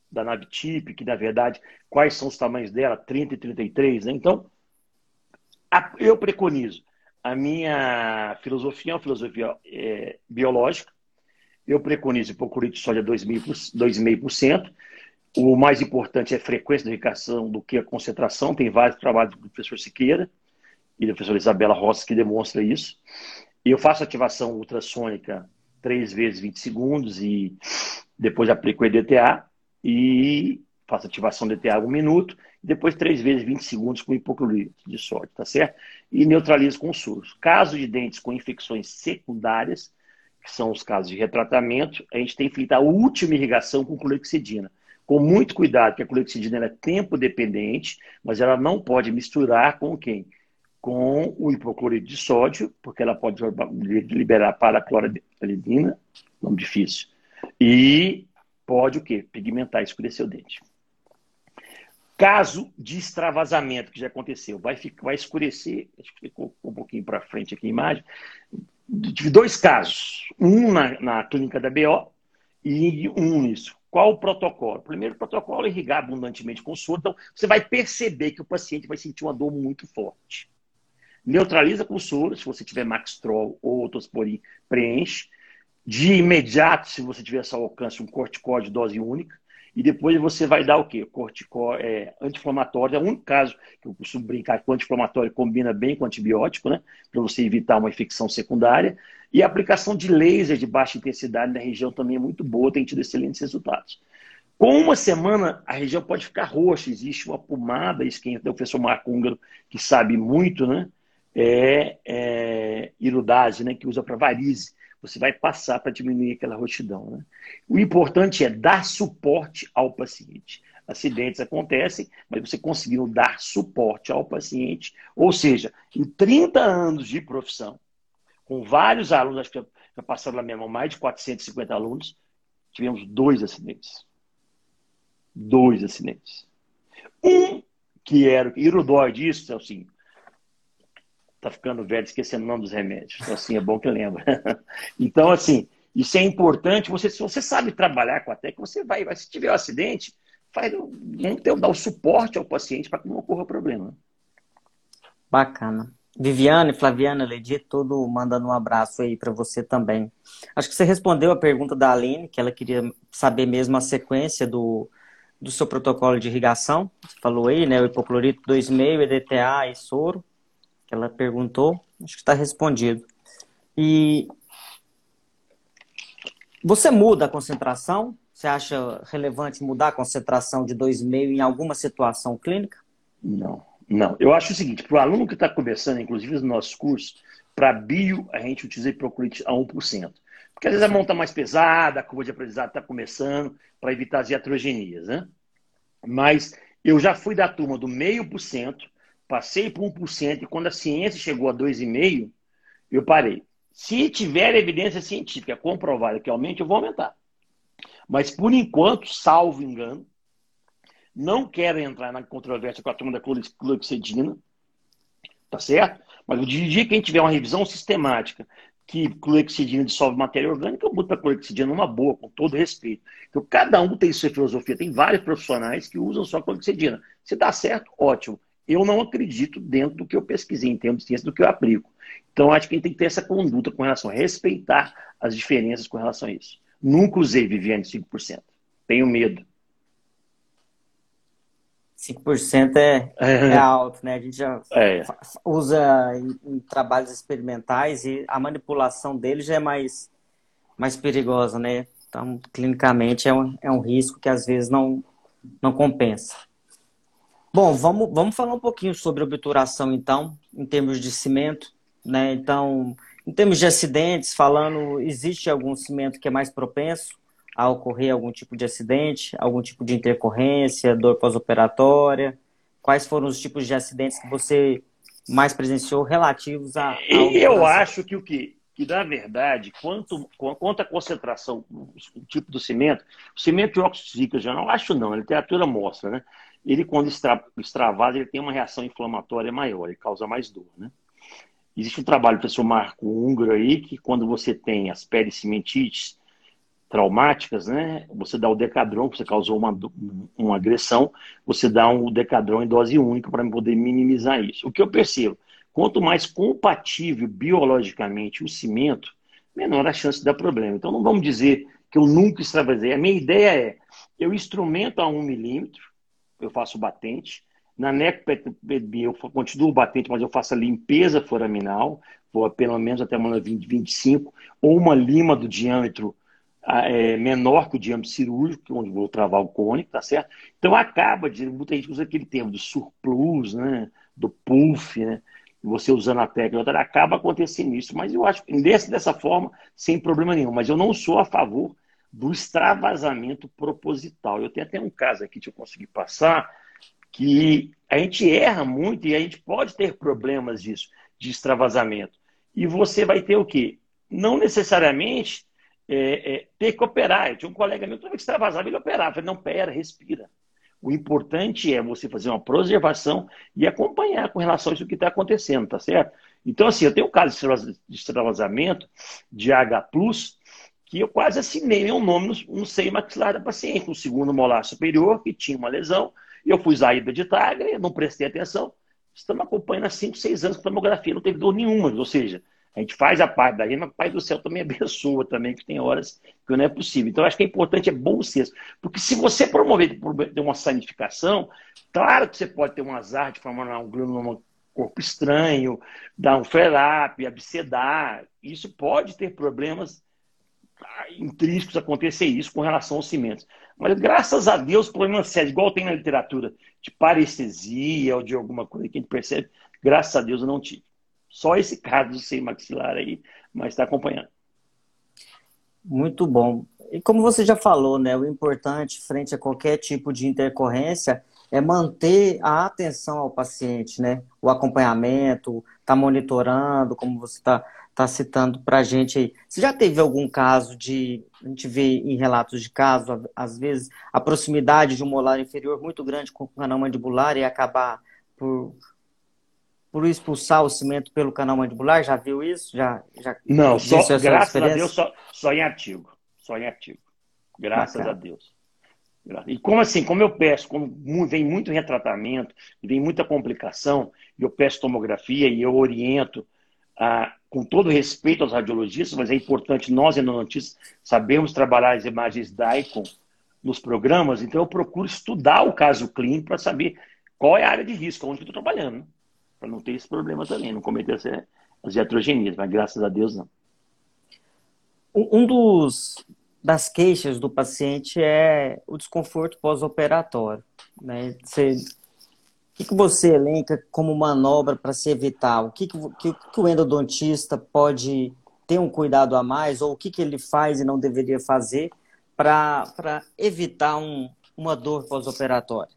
da Navtip, que na verdade, quais são os tamanhos dela, 30 e 33, né? Então, eu preconizo a minha filosofia é uma filosofia é, biológica. Eu preconizo hipoclorito de soja 2,5%. O mais importante é a frequência de irrigação do que a concentração. Tem vários trabalhos do professor Siqueira e da professora Isabela Rossi que demonstra isso. Eu faço ativação ultrassônica três vezes 20 segundos e depois aplico o EDTA e faço ativação DTA um minuto, e depois três vezes 20 segundos com hipoclorito de sódio, tá certo? E neutralizo com suros. Caso de dentes com infecções secundárias, que são os casos de retratamento, a gente tem feito a última irrigação com clorexidina. Com muito cuidado, que a clorexidina é tempo dependente, mas ela não pode misturar com quem? Com o hipoclorito de sódio, porque ela pode liberar para a cloridina, nome difícil, e pode o quê? Pigmentar, escurecer o dente. Caso de extravasamento, que já aconteceu, vai, ficar, vai escurecer, acho que ficou um pouquinho para frente aqui a imagem. Tive dois casos, um na, na clínica da BO e um nisso. Qual o protocolo? Primeiro protocolo é irrigar abundantemente com soro. Então, você vai perceber que o paciente vai sentir uma dor muito forte. Neutraliza com soro, se você tiver Maxtrol ou Otosporin, preenche. De imediato, se você tiver ao alcance, um corticóide dose única. E depois você vai dar o quê? Corticó, é, anti-inflamatório. É o único caso que eu costumo brincar que o anti-inflamatório combina bem com antibiótico, né? Para você evitar uma infecção secundária. E a aplicação de laser de baixa intensidade na região também é muito boa, tem tido excelentes resultados. Com uma semana, a região pode ficar roxa, existe uma pomada, é o professor Marco Húngaro, que sabe muito, né? É, é né? Que usa para varize você vai passar para diminuir aquela roxidão. Né? O importante é dar suporte ao paciente. Acidentes acontecem, mas você conseguindo dar suporte ao paciente, ou seja, em 30 anos de profissão, com vários alunos, acho que já passaram na minha mão mais de 450 alunos, tivemos dois acidentes. Dois acidentes. Um que era o disso, é tá ficando velho, esquecendo o nome dos remédios. Então, assim, é bom que lembra. então, assim, isso é importante. Você, se você sabe trabalhar com a técnica, você vai, vai se tiver um acidente, faz, vamos ter, dar o suporte ao paciente para que não ocorra problema. Bacana. Viviane, Flaviana, Ledi, todo mandando um abraço aí para você também. Acho que você respondeu a pergunta da Aline, que ela queria saber mesmo a sequência do, do seu protocolo de irrigação. Você falou aí, né? O hipoclorito 2,5, EDTA e soro, que ela perguntou. Acho que está respondido. E você muda a concentração? Você acha relevante mudar a concentração de 2,5 em alguma situação clínica? Não, não. Eu acho o seguinte, para o aluno que está começando, inclusive nos nossos cursos, para bio, a gente utiliza hipoclorito a 1%. Porque às vezes a mão está mais pesada, a curva de aprendizado está começando, para evitar as iatrogenias, né? Mas eu já fui da turma do meio por cento, passei por 1%, e quando a ciência chegou a 2,5%, eu parei. Se tiver evidência científica comprovada que aumente, eu vou aumentar. Mas, por enquanto, salvo engano, não quero entrar na controvérsia com a turma da clorexidina, tá certo? Mas o dia que a gente tiver uma revisão sistemática que clorexidina dissolve matéria orgânica, eu boto para clorexidina numa boa, com todo respeito. Então, cada um tem sua filosofia. Tem vários profissionais que usam só clorexidina. Se dá certo, ótimo. Eu não acredito dentro do que eu pesquisei, em termos de ciência, do que eu aplico. Então, acho que a gente tem que ter essa conduta com relação a respeitar as diferenças com relação a isso. Nunca usei Viviane 5%. Tenho medo. 5% é, é, é alto, né? A gente já é. usa em, em, trabalhos experimentais e a manipulação dele já é mais, mais perigosa, né? Então, clinicamente, é um, é um risco que às vezes não, não compensa. Bom, vamos, vamos falar um pouquinho sobre obturação, então, em termos de cimento, né? Então, em termos de acidentes, falando, existe algum cimento que é mais propenso a ocorrer algum tipo de acidente, algum tipo de intercorrência, dor pós-operatória? Quais foram os tipos de acidentes que você mais presenciou relativos a. a eu acho que o que, que na verdade, quanto, quanto à concentração, o tipo do cimento, o cimento de óxido já não acho não, a literatura mostra, né? Ele, quando extra, extravasa, ele tem uma reação inflamatória maior, ele causa mais dor, né? Existe um trabalho do professor Marco Húngaro aí, que quando você tem as pericimentites, traumáticas, né? Você dá o decadron, você causou uma, uma agressão, você dá um decadron em dose única para poder minimizar isso. O que eu percebo, quanto mais compatível biologicamente o cimento, menor a chance de dar problema. Então não vamos dizer que eu nunca extravasei. A minha ideia é, eu instrumento a um milímetro, eu faço batente, na NECPB eu continuo batente, mas eu faço a limpeza foraminal, vou pelo menos até uma 20, 25, ou uma lima do diâmetro é, menor que o diâmetro cirúrgico, onde vou travar o cone, tá certo? Então acaba, de, muita gente usa aquele termo do surplus, né? do puff, né? você usando a técnica, acaba acontecendo isso. Mas eu acho que dessa forma, sem problema nenhum. Mas eu não sou a favor do extravasamento proposital. Eu tenho até um caso aqui que eu consegui passar, que a gente erra muito e a gente pode ter problemas disso, de extravasamento. E você vai ter o quê? Não necessariamente é, é, ter que operar. Eu tinha um colega meu, que extravasava, ele operava. Eu falei, não, pera, respira. O importante é você fazer uma preservação e acompanhar com relação a isso que está acontecendo, tá certo? Então, assim, eu tenho um caso de extravasamento de H+, que eu quase assinei meu nome no, no seio maxilar da paciente, no segundo molar superior, que tinha uma lesão. Eu fui usar a ibeditagra, não prestei atenção. Estamos acompanhando há 5, 6 anos com tomografia, não teve dor nenhuma. Ou seja, a gente faz a parte da rima, o Pai do Céu também abençoa também, que tem horas que não é possível. Então, acho que é importante, é bom senso. Porque se você promover uma sanificação, claro que você pode ter um azar de formar um glândulo corpo estranho, dar um flare-up, abscedar. Isso pode ter problemas intrínsecos acontecer isso com relação aos cimentos. Mas graças a Deus, problema sério, igual tem na literatura, de parestesia ou de alguma coisa que a gente percebe, graças a Deus eu não tive. Só esse caso seio maxilar aí, mas está acompanhando. Muito bom. E como você já falou, né, o importante frente a qualquer tipo de intercorrência é manter a atenção ao paciente, né? O acompanhamento, tá monitorando, como você está tá citando para a gente aí. Você já teve algum caso de, a gente vê em relatos de caso, às vezes, a proximidade de um molar inferior muito grande com o canal mandibular e acabar por por expulsar o cimento pelo canal mandibular? Já viu isso? Já, já Não, só, graças a Deus, só, só em artigo. Só em artigo. Graças Bacana. a Deus. E como assim, como eu peço, como vem muito retratamento, vem muita complicação, eu peço tomografia e eu oriento, ah, com todo respeito aos radiologistas, mas é importante nós, endodontistas, sabemos trabalhar as imagens DICOM nos programas, então eu procuro estudar o caso clínico para saber qual é a área de risco, onde estou trabalhando, né? para não ter esse problema também, não cometer as heterogenias, mas graças a Deus não. Um dos das queixas do paciente é o desconforto pós-operatório. Né? Você, o que, que você elenca como manobra para se evitar? O que, que, que, o endodontista pode ter um cuidado a mais ou o que, que ele faz e não deveria fazer para evitar um, uma dor pós-operatória?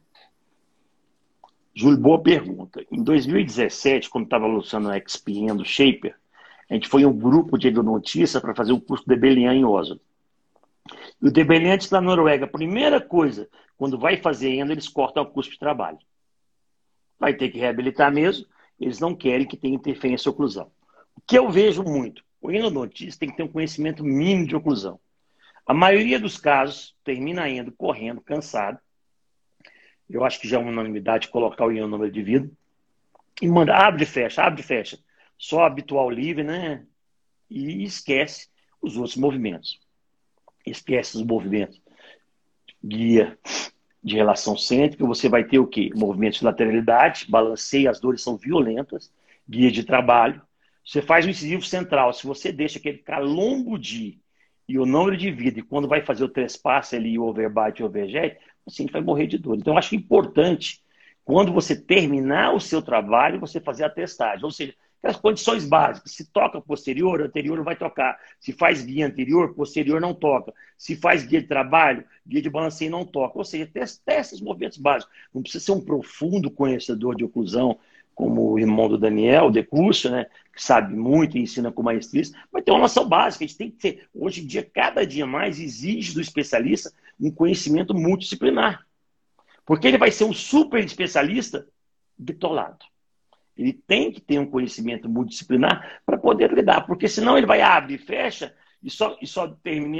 Júlio, boa pergunta. Em 2017, quando estava lançando a XPN do Shaper, a gente foi um grupo de endodontistas para fazer o curso de Belian em Oslo. E o debeliante da Noruega, primeira coisa, quando vai fazer eles cortam o custo de trabalho. Vai ter que reabilitar mesmo, eles não querem que tenha interferência oclusão. O que eu vejo muito, o endodontista tem que ter um conhecimento mínimo de oclusão. A maioria dos casos termina indo correndo, cansado. Eu acho que já é uma unanimidade colocar o número de vida. E manda, abre e fecha, abre e fecha. Só habitual livre, né? E esquece os outros movimentos. Esquece os movimentos. Guia de relação cêntrica, você vai ter o quê? Movimentos de lateralidade, balanceio, as dores são violentas, guia de trabalho. Você faz o incisivo central. Se você deixa aquele calombo de e o número de vida, e quando vai fazer o trespasse ali, o overbite e o overjet, o paciente vai morrer de dor. Então, eu acho importante, quando você terminar o seu trabalho, você fazer a testagem. Ou seja, aquelas condições básicas. Se toca posterior, anterior vai tocar. Se faz guia anterior, posterior não toca. Se faz guia de trabalho, guia de balanceio não toca. Ou seja, testa os movimentos básicos. Não precisa ser um profundo conhecedor de oclusão, como o irmão do Daniel, de curso, né, que sabe muito e ensina com maestria, mas tem uma noção básica. A gente tem que ter, hoje em dia, cada dia mais exige do especialista um conhecimento multidisciplinar. Porque ele vai ser um super especialista bitolado. Ele tem que ter um conhecimento multidisciplinar para poder lidar, porque senão ele vai abrir e fecha e só, e só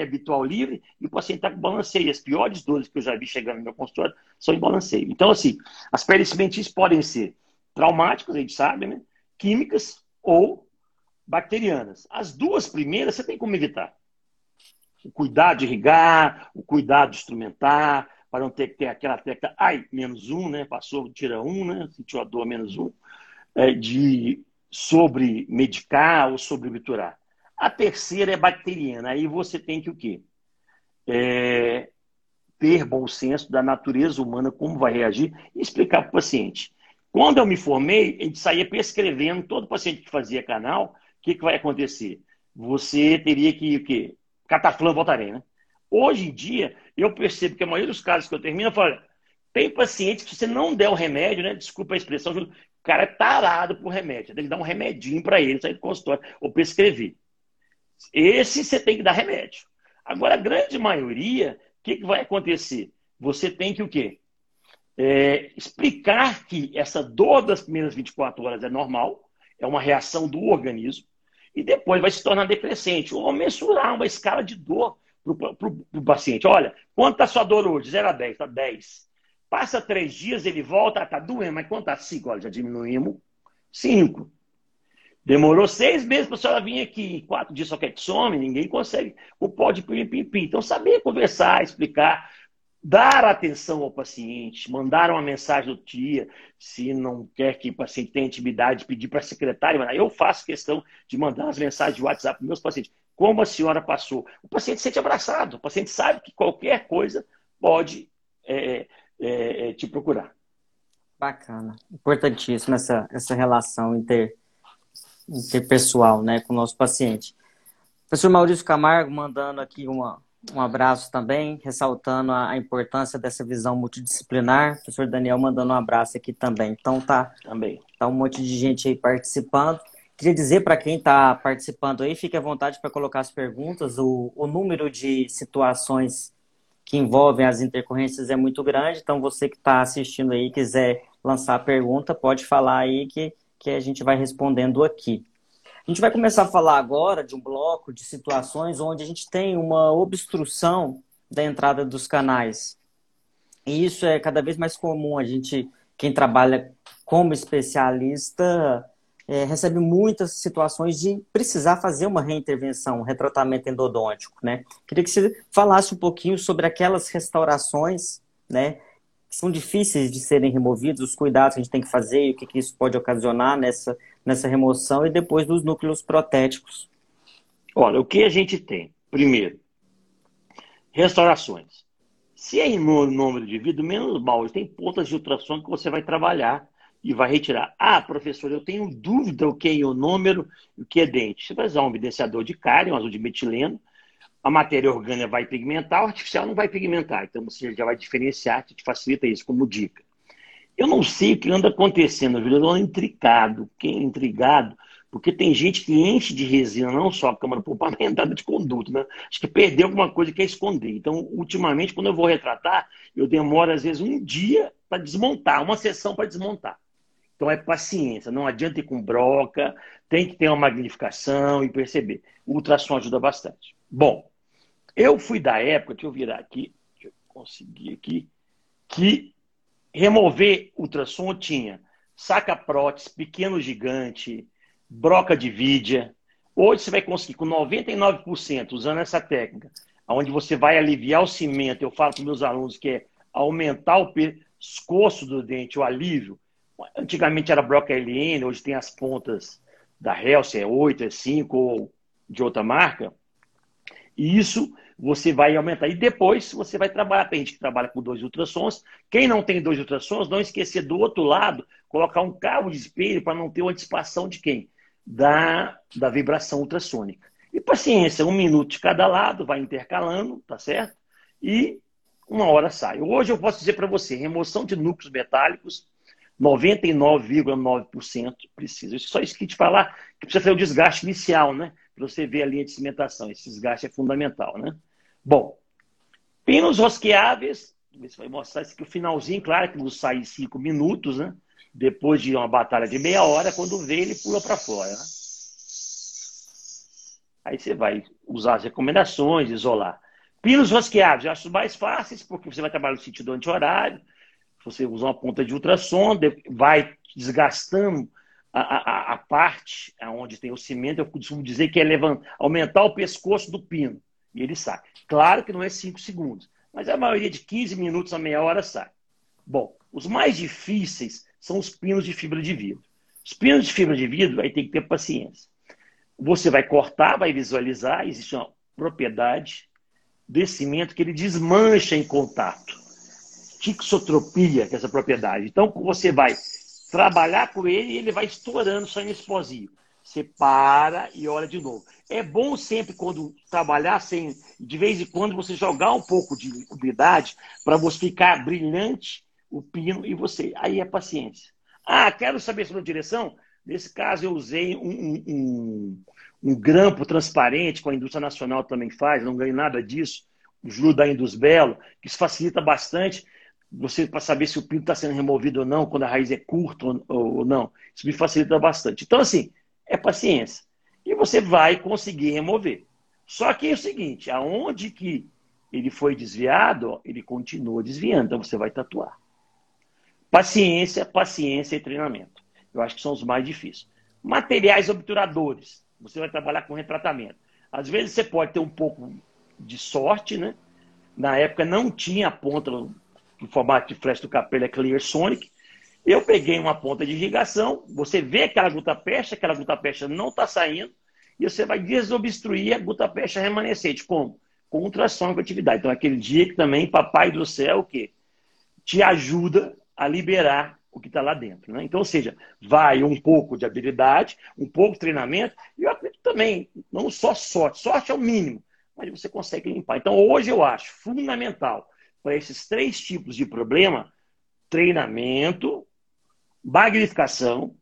habitual livre e o paciente está com balanceio. As piores dores que eu já vi chegando no meu consultório são em balanceio. Então, assim, as pericimentis podem ser traumáticas, a gente sabe, né? Químicas ou bacterianas. As duas primeiras você tem como evitar. O cuidado de irrigar, o cuidado de instrumentar, para não ter que ter aquela tecla, ai, menos um, né? Passou, tira um, né? Sentiu a dor, menos um. É, de sobre medicar ou sobre obturar. A terceira é bacteriana. Aí você tem que o quê? É, ter bom senso da natureza humana, como vai reagir, e explicar para o paciente. Quando eu me formei, a gente saía prescrevendo todo paciente que fazia canal, o que, que vai acontecer? Você teria que o quê? Cataflã voltarei, né? Hoje em dia, eu percebo que a maioria dos casos que eu termino, eu falo, tem paciente que se você não der o remédio, né? Desculpa a expressão, o cara é tarado por remédio. Tem que dar um remedinho para ele sair do consultório ou prescrever. Esse você tem que dar remédio. Agora, a grande maioria, o que, que vai acontecer? Você tem que o quê? é, explicar que essa dor das primeiras 24 horas é normal, é uma reação do organismo, e depois vai se tornar decrescente, ou mensurar uma escala de dor para o paciente. Olha, quanto está sua dor hoje? 0 a 10, está 10. Passa três dias, ele volta, está doendo, mas quanto está 5? Olha, já diminuímos 5. Demorou seis meses para a senhora vir aqui, quatro dias só quer que some, ninguém consegue o pó de pim-pim-pim. Então, saber conversar, explicar, dar atenção ao paciente, mandar uma mensagem do dia, se não quer que o paciente tenha intimidade, pedir para a secretária, eu faço questão de mandar as mensagens de WhatsApp para meus pacientes. Como a senhora passou? O paciente se sente abraçado, o paciente sabe que qualquer coisa pode é, é, é, te procurar. Bacana. Importantíssima essa, essa relação inter, interpessoal né, com o nosso paciente. Professor Maurício Camargo mandando aqui uma, um abraço também, ressaltando a, importância dessa visão multidisciplinar. Professor Daniel mandando um abraço aqui também. Então tá, também. tá um monte de gente aí participando. Queria dizer para quem está participando aí, fique à vontade para colocar as perguntas. O, o número de situações que envolvem as intercorrências é muito grande, então você que está assistindo aí quiser lançar a pergunta, pode falar aí que, que a gente vai respondendo aqui. A gente vai começar a falar agora de um bloco de situações onde a gente tem uma obstrução da entrada dos canais. E isso é cada vez mais comum. A gente, quem trabalha como especialista, é, recebe muitas situações de precisar fazer uma reintervenção, um retratamento endodôntico, né? Queria que você falasse um pouquinho sobre aquelas restaurações, né? Que são difíceis de serem removidos, os cuidados que a gente tem que fazer e o que, que isso pode ocasionar nessa, nessa remoção e depois dos núcleos protéticos. Olha, o que a gente tem? Primeiro, restaurações. Se é em número de vida, menos mal. Tem pontas de ultrassom que você vai trabalhar e vai retirar. Ah, professor, eu tenho dúvida o que é ionômero e o que é dente. Você vai usar um evidenciador de cárie, um azul de metileno. A matéria orgânica vai pigmentar, o artificial não vai pigmentar. Então você já vai diferenciar, que te facilita isso como dica. Eu não sei o que anda acontecendo, viu? Eu ando é intrigado? Porque tem gente que enche de resina não só a câmara pulpamentada de conduto, né? Acho que perdeu alguma coisa que quer esconder. Então, ultimamente, quando eu vou retratar, eu demoro, às vezes, um dia para desmontar, uma sessão para desmontar. Então é paciência, não adianta ir com broca, tem que ter uma magnificação e perceber. O ultrassom ajuda bastante. Bom, eu fui da época, deixa eu virar aqui, deixa eu conseguir aqui, que remover ultrassom tinha saca prótese, pequeno gigante, broca de vidia. Hoje você vai conseguir com 99% usando essa técnica, onde você vai aliviar o cimento. Eu falo para meus alunos que é aumentar o pescoço do dente, o alívio, Antigamente era Broca LN, hoje tem as pontas da Helsi, é 8, é 5 ou de outra marca. E isso você vai aumentar. E depois você vai trabalhar. Tem gente que trabalha com dois ultrassons. Quem não tem dois ultrassons, não esquecer do outro lado, colocar um cabo de espelho para não ter uma antecipação de quem? Da, da vibração ultrassônica. E paciência, um minuto de cada lado, vai intercalando, tá certo? E uma hora sai. Hoje eu posso dizer para você, remoção de núcleos metálicos 99,9% precisa. Só isso que te falar que precisa ter o desgaste inicial, né? Para você ver a linha de cimentação. Esse desgaste é fundamental, né? Bom, pinos rosqueáveis, você vai mostrar isso aqui, o finalzinho, claro que não sai em cinco minutos, né? Depois de uma batalha de meia hora, quando vê, ele pula para fora. Né? Aí você vai usar as recomendações, isolar. Pinos rosqueados, eu acho mais fáceis, porque você vai trabalhar no sentido anti-horário você usa uma ponta de ultrassom, vai desgastando a, a, a parte onde tem o cimento, eu costumo dizer que é levantar, aumentar o pescoço do pino. E ele sai. Claro que não é 5 segundos, mas a maioria de 15 minutos a meia hora sai. Bom, os mais difíceis são os pinos de fibra de vidro. Os pinos de fibra de vidro vai ter que ter paciência. Você vai cortar, vai visualizar, existe uma propriedade desse cimento que ele desmancha em contato tixotropia, que é essa propriedade. Então, você vai trabalhar com ele e ele vai estourando, saindo esposinho. Você para e olha de novo. É bom sempre, quando trabalhar sem, de vez em quando, você jogar um pouco de umidade para você ficar brilhante o pino e você. Aí é paciência. Ah, quero saber sobre a direção? Nesse caso, eu usei um, um, um, um grampo transparente, com a indústria nacional também faz, não ganho nada disso. O Júlio da Indusbelo, que isso facilita bastante você para saber se o pinto está sendo removido ou não, quando a raiz é curta ou, ou não. Isso me facilita bastante. Então, assim, é paciência. E você vai conseguir remover. Só que é o seguinte, aonde que ele foi desviado, ele continua desviando, então você vai tatuar. Paciência, paciência e treinamento. Eu acho que são os mais difíceis. Materiais obturadores. Você vai trabalhar com retratamento. Às vezes você pode ter um pouco de sorte, né? Na época não tinha ponta o formato de flash do Capelli é Clear Sonic. Eu peguei uma ponta de irrigação, você vê aquela gutapecha, aquela gutapecha não está saindo, e você vai desobstruir a gutapecha remanescente. Como? Com ultrassom com atividade. Então, aquele dia que também Papai do Céu que te ajuda a liberar o que está lá dentro. Né? Então, ou seja, vai um pouco de habilidade, um pouco de treinamento, e eu acredito também, não só sorte, sorte é o mínimo, mas você consegue limpar. Então, hoje eu acho fundamental para esses três tipos de problema: treinamento, magnificação,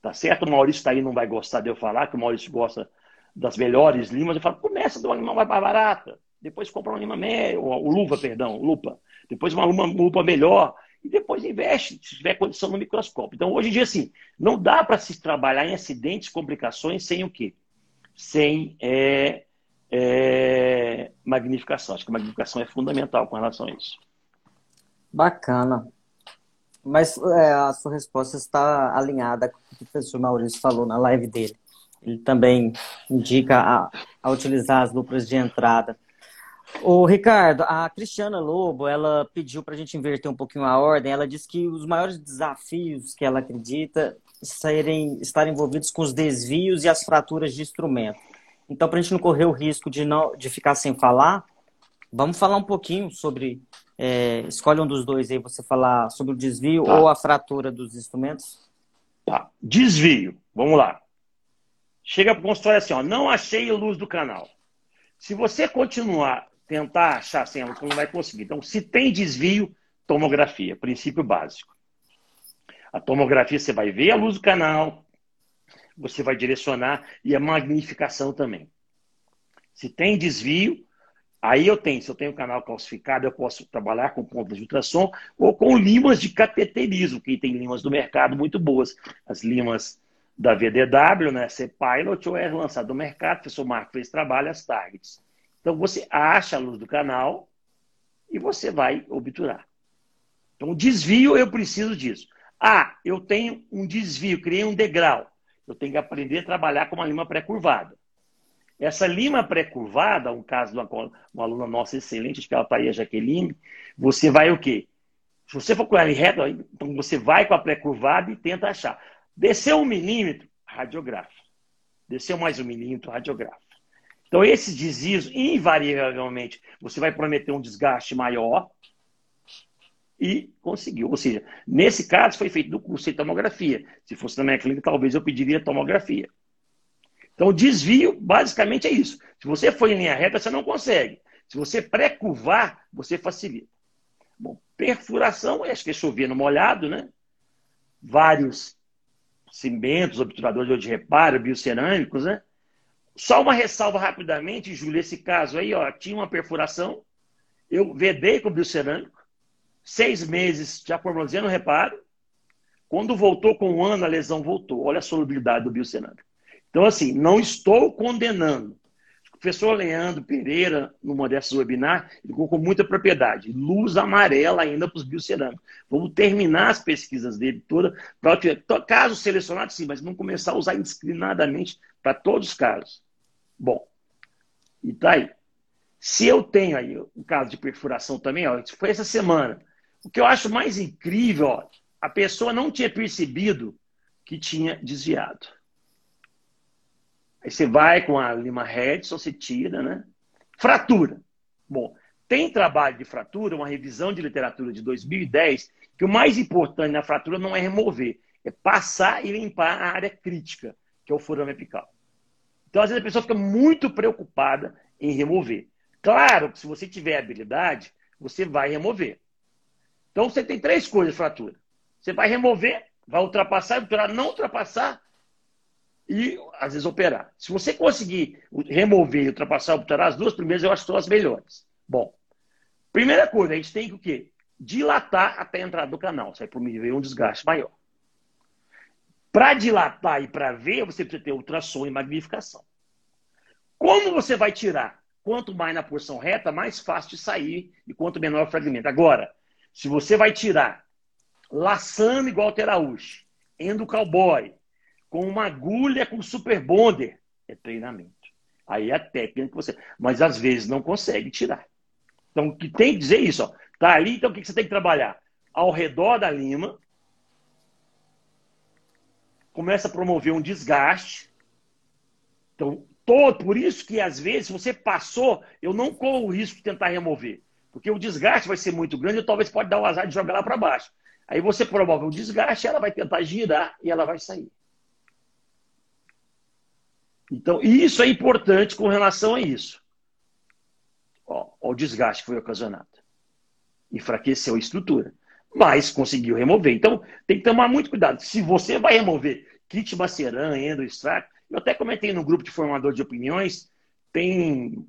tá certo? O Maurício está aí, não vai gostar de eu falar, que o Maurício gosta das melhores limas. Eu falo, começa uma lima mais barata, depois compra uma lima média, ou luva, perdão, lupa, depois uma lupa, lupa melhor, e depois investe, se tiver condição no microscópio. Então, hoje em dia, assim, não dá para se trabalhar em acidentes, complicações sem o quê? Sem é, é, magnificação. Acho que magnificação é fundamental com relação a isso. Bacana. Mas é, a sua resposta está alinhada que o professor Maurício falou na live dele. Ele também indica a, a utilizar as lupras de entrada. O Ricardo, a Cristiana Lobo, ela pediu para a gente inverter um pouquinho a ordem. Ela disse que os maiores desafios que ela acredita serem, estar envolvidos com os desvios e as fraturas de instrumento. Então, para a gente não correr o risco de, não, de ficar sem falar, vamos falar um pouquinho sobre. É, escolhe um dos dois aí, você falar sobre o desvio tá. ou a fratura dos instrumentos. Tá. Desvio, vamos lá. Chega para o consultório assim, ó, não achei a luz do canal. Se você continuar tentar achar sem ela, não vai conseguir. Então, se tem desvio, tomografia, princípio básico. A tomografia você vai ver a luz do canal, você vai direcionar e a magnificação também. Se tem desvio, aí eu tenho, se eu tenho canal calcificado, eu posso trabalhar com pontas de ultrassom ou com limas de cateterismo, que tem limas do mercado muito boas. As limas da VDW, né, C-Pilot ou é lançado no mercado, o professor Marco fez trabalho, as targets. Então você acha a luz do canal e você vai obturar. Então, desvio, eu preciso disso. Ah, eu tenho um desvio, criei um degrau. Eu tenho que aprender a trabalhar com uma lima pré-curvada. Essa lima pré-curvada, um caso de uma, uma, aluna nossa excelente, acho que ela está aí, a Jaqueline, você vai o quê? Se você for com ela reta, então você vai com a pré-curvada e tenta achar. Desceu um milímetro, radiografa. Desceu mais um milímetro, radiografa. Então, esses desvios, invariavelmente, você vai prometer um desgaste maior e conseguiu. Ou seja, nesse caso, foi feito do curso de tomografia. Se fosse na minha clínica, talvez eu pediria tomografia. Então, desvio, basicamente, é isso. Se você for em linha reta, você não consegue. Se você pré-curvar, você facilita. Bom, perfuração, acho que é chover no molhado, né? Vários cimentos, obturadores de reparo, biocerâmicos, né? Só uma ressalva rapidamente, Júlio, esse caso aí, ó, tinha uma perfuração, eu vedei com o biocerâmico, seis meses já formalizando o reparo, quando voltou com um ano, a lesão voltou. Olha a solubilidade do biocerâmico. Então, assim, não estou condenando. O professor Leandro Pereira, no Modesto Webinar, ele colocou muita propriedade. Luz amarela ainda para os biocerâmicos. Vamos terminar as pesquisas dele toda, para casos selecionados, sim, mas não começar a usar indiscriminadamente para todos os casos. Bom, e tá aí. Se eu tenho aí um caso de perfuração também, ó, foi essa semana. O que eu acho mais incrível, ó, a pessoa não tinha percebido que tinha desviado. Aí você vai com a lima Redson, você tira, né? Fratura. Bom, tem trabalho de fratura, uma revisão de literatura de 2010, que o mais importante na fratura não é remover, é passar e limpar a área crítica, que é o forame apical. Então, às vezes, a pessoa fica muito preocupada em remover. Claro que se você tiver habilidade, você vai remover. Então, você tem três coisas fratura. Você vai remover, vai ultrapassar, ultrapassar, não ultrapassar e, às vezes, operar. Se você conseguir remover, ultrapassar, operar, as duas primeiras eu acho que são as melhores. Bom, primeira coisa, a gente tem que o quê? Dilatar até a entrada do canal. Isso aí, veio um desgaste maior. Para dilatar e para ver, você precisa ter ultrassom e magnificação. Como você vai tirar? Quanto mais na porção reta, mais fácil de sair e quanto menor o fragmento. Agora, se você vai tirar laçando igual Terauchi, endo cowboy, com uma agulha com super bonder, é treinamento. Aí é a técnica que você. Mas às vezes não consegue tirar. Então, o que tem que dizer é isso, ó. Tá ali, então o que você tem que trabalhar? Ao redor da lima, começa a promover um desgaste. Então, todo, por isso que às vezes, se você passou, eu não corro o risco de tentar remover. Porque o desgaste vai ser muito grande e talvez pode dar o azar de jogar lá para baixo. Aí você promove o desgaste, ela vai tentar girar e ela vai sair. Então, isso é importante com relação a isso. Ó, ó o desgaste que foi ocasionado. Enfraqueceu a estrutura mas conseguiu remover. Então, tem que tomar muito cuidado. Se você vai remover kit maceran, endo, extrato, eu até comentei no grupo de formador de opiniões, tem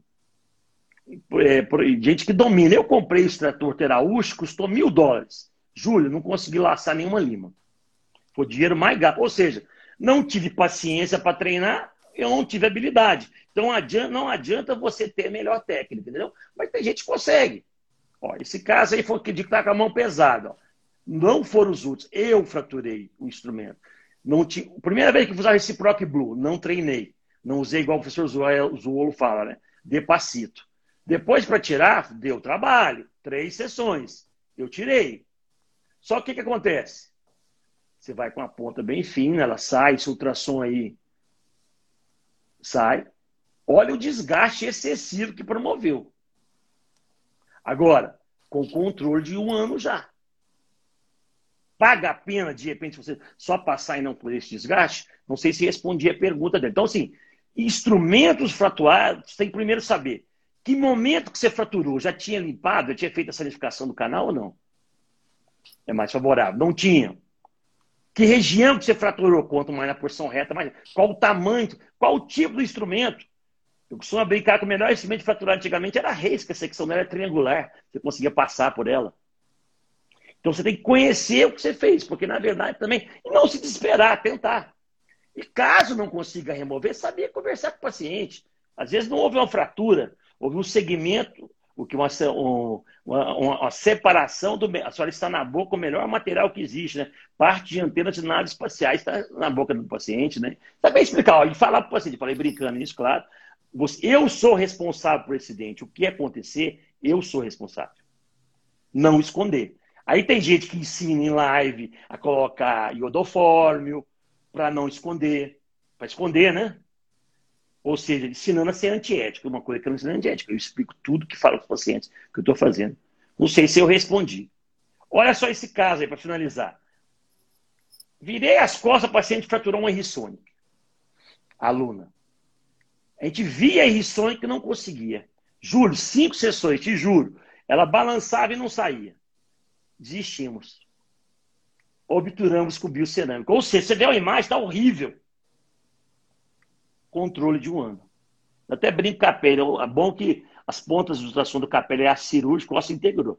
é, gente que domina. Eu comprei o extrator Teraúcho, custou mil dólares. Júlio, não consegui laçar nenhuma lima. Foi dinheiro mais gasto. Ou seja, não tive paciência para treinar, eu não tive habilidade. Então adianta, não adianta você ter melhor técnica, entendeu? Mas tem gente que consegue. Ó, esse caso aí foi que está com a mão pesada. Ó. Não foram os outros. Eu fraturei o instrumento. Não tinha, primeira vez que usava esse Proc Blue, não treinei. Não usei igual o professor Zuolo fala, né? De passito. Depois, para tirar, deu trabalho. Três sessões. Eu tirei. Só que o que, acontece? Você vai com a ponta bem fina, ela sai, esse ultrassom aí sai. Olha o desgaste excessivo que promoveu. Agora, com controle de um ano já. Paga a pena, de repente, você só passar e não por esse desgaste? Não sei se respondi a pergunta dele. Então, assim, instrumentos fratuados, tem que primeiro saber que momento que você fraturou. Já tinha limpado, já tinha feito a sanificação do canal ou não? É mais favorável. Não tinha. Que região que você fraturou? Quanto mais na porção reta, mais. Qual o tamanho? Qual o tipo do instrumento? Eu costumo brincar que o melhor instrumento de fraturar antigamente era a reis, que a secção dela era triangular. Você conseguia passar por ela. Então você tem que conhecer o que você fez, porque na verdade também. E não se desesperar, tentar. E caso não consiga remover, saber conversar com o paciente. Às vezes não houve uma fratura, houve um segmento o que uma, uma, uma, separação do. A senhora está na boca, o melhor material que existe, né? Parte de antenas de naves espaciais está na boca do paciente, né? Também explicar, ó, e falar para o paciente, falei brincando nisso, claro. Você, eu sou responsável por esse acidente. O que acontecer, eu sou responsável. Não esconder. Aí tem gente que ensina em live a colocar iodofórmio para não esconder. Para esconder, né? Ou seja, ensinando a ser antiético. Uma coisa que eu não ensino é antiética. Eu explico tudo que falo para os pacientes que eu estou fazendo. Não sei se eu respondi. Olha só esse caso aí, para finalizar. Virei as costas, a paciente fraturou uma rissônica. Aluna. A gente via a rissônica e não conseguia. Juro, cinco sessões, te juro. Ela balançava e não saía. Desistimos. Obturamos com o biocerâmico. Ou seja, você vê a imagem, está horrível controle de um ano. Eu até brinco com a pele. É bom que as pontas do ultrassom do capelli é a cirúrgica, o se integrou.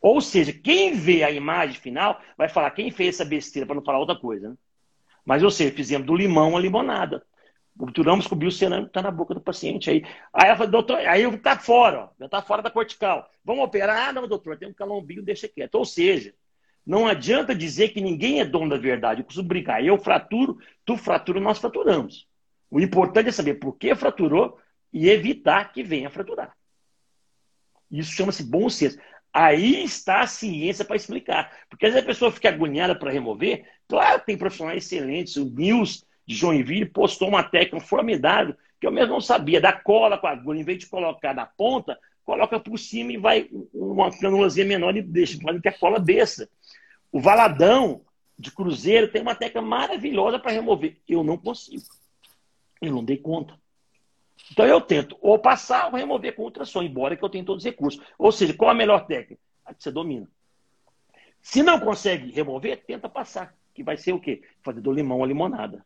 Ou seja, quem vê a imagem final vai falar quem fez essa besteira, para não falar outra coisa. Né? Mas, ou seja, fizemos do limão a limonada. Obturamos com o biocerâmico está na boca do paciente. Aí, aí ela fala, doutor, aí está fora, ó, já está fora da cortical. Vamos operar? Ah, não, doutor, tem um calombinho, deixa quieto. Ou seja, não adianta dizer que ninguém é dono da verdade. Eu costumo brincar. Eu fraturo, tu fratura, nós fraturamos. O importante é saber por que fraturou e evitar que venha fraturar. Isso chama-se bom senso. Aí está a ciência para explicar. Porque às vezes a pessoa fica agoniada para remover. Claro, tem profissionais excelentes. O Nils de Joinville postou uma técnica formidável que eu mesmo não sabia. Da cola com a agulha, em vez de colocar na ponta, coloca por cima e vai uma canulazinha menor e deixa, para que a cola desça. O Valadão de Cruzeiro tem uma técnica maravilhosa para remover. Eu não consigo. Eu não dei conta. Então eu tento ou passar ou remover com ultrassom, embora que eu tenha todos os recursos. Ou seja, qual a melhor técnica? A que você domina. Se não consegue remover, tenta passar. Que vai ser o quê? Fazer do limão a limonada.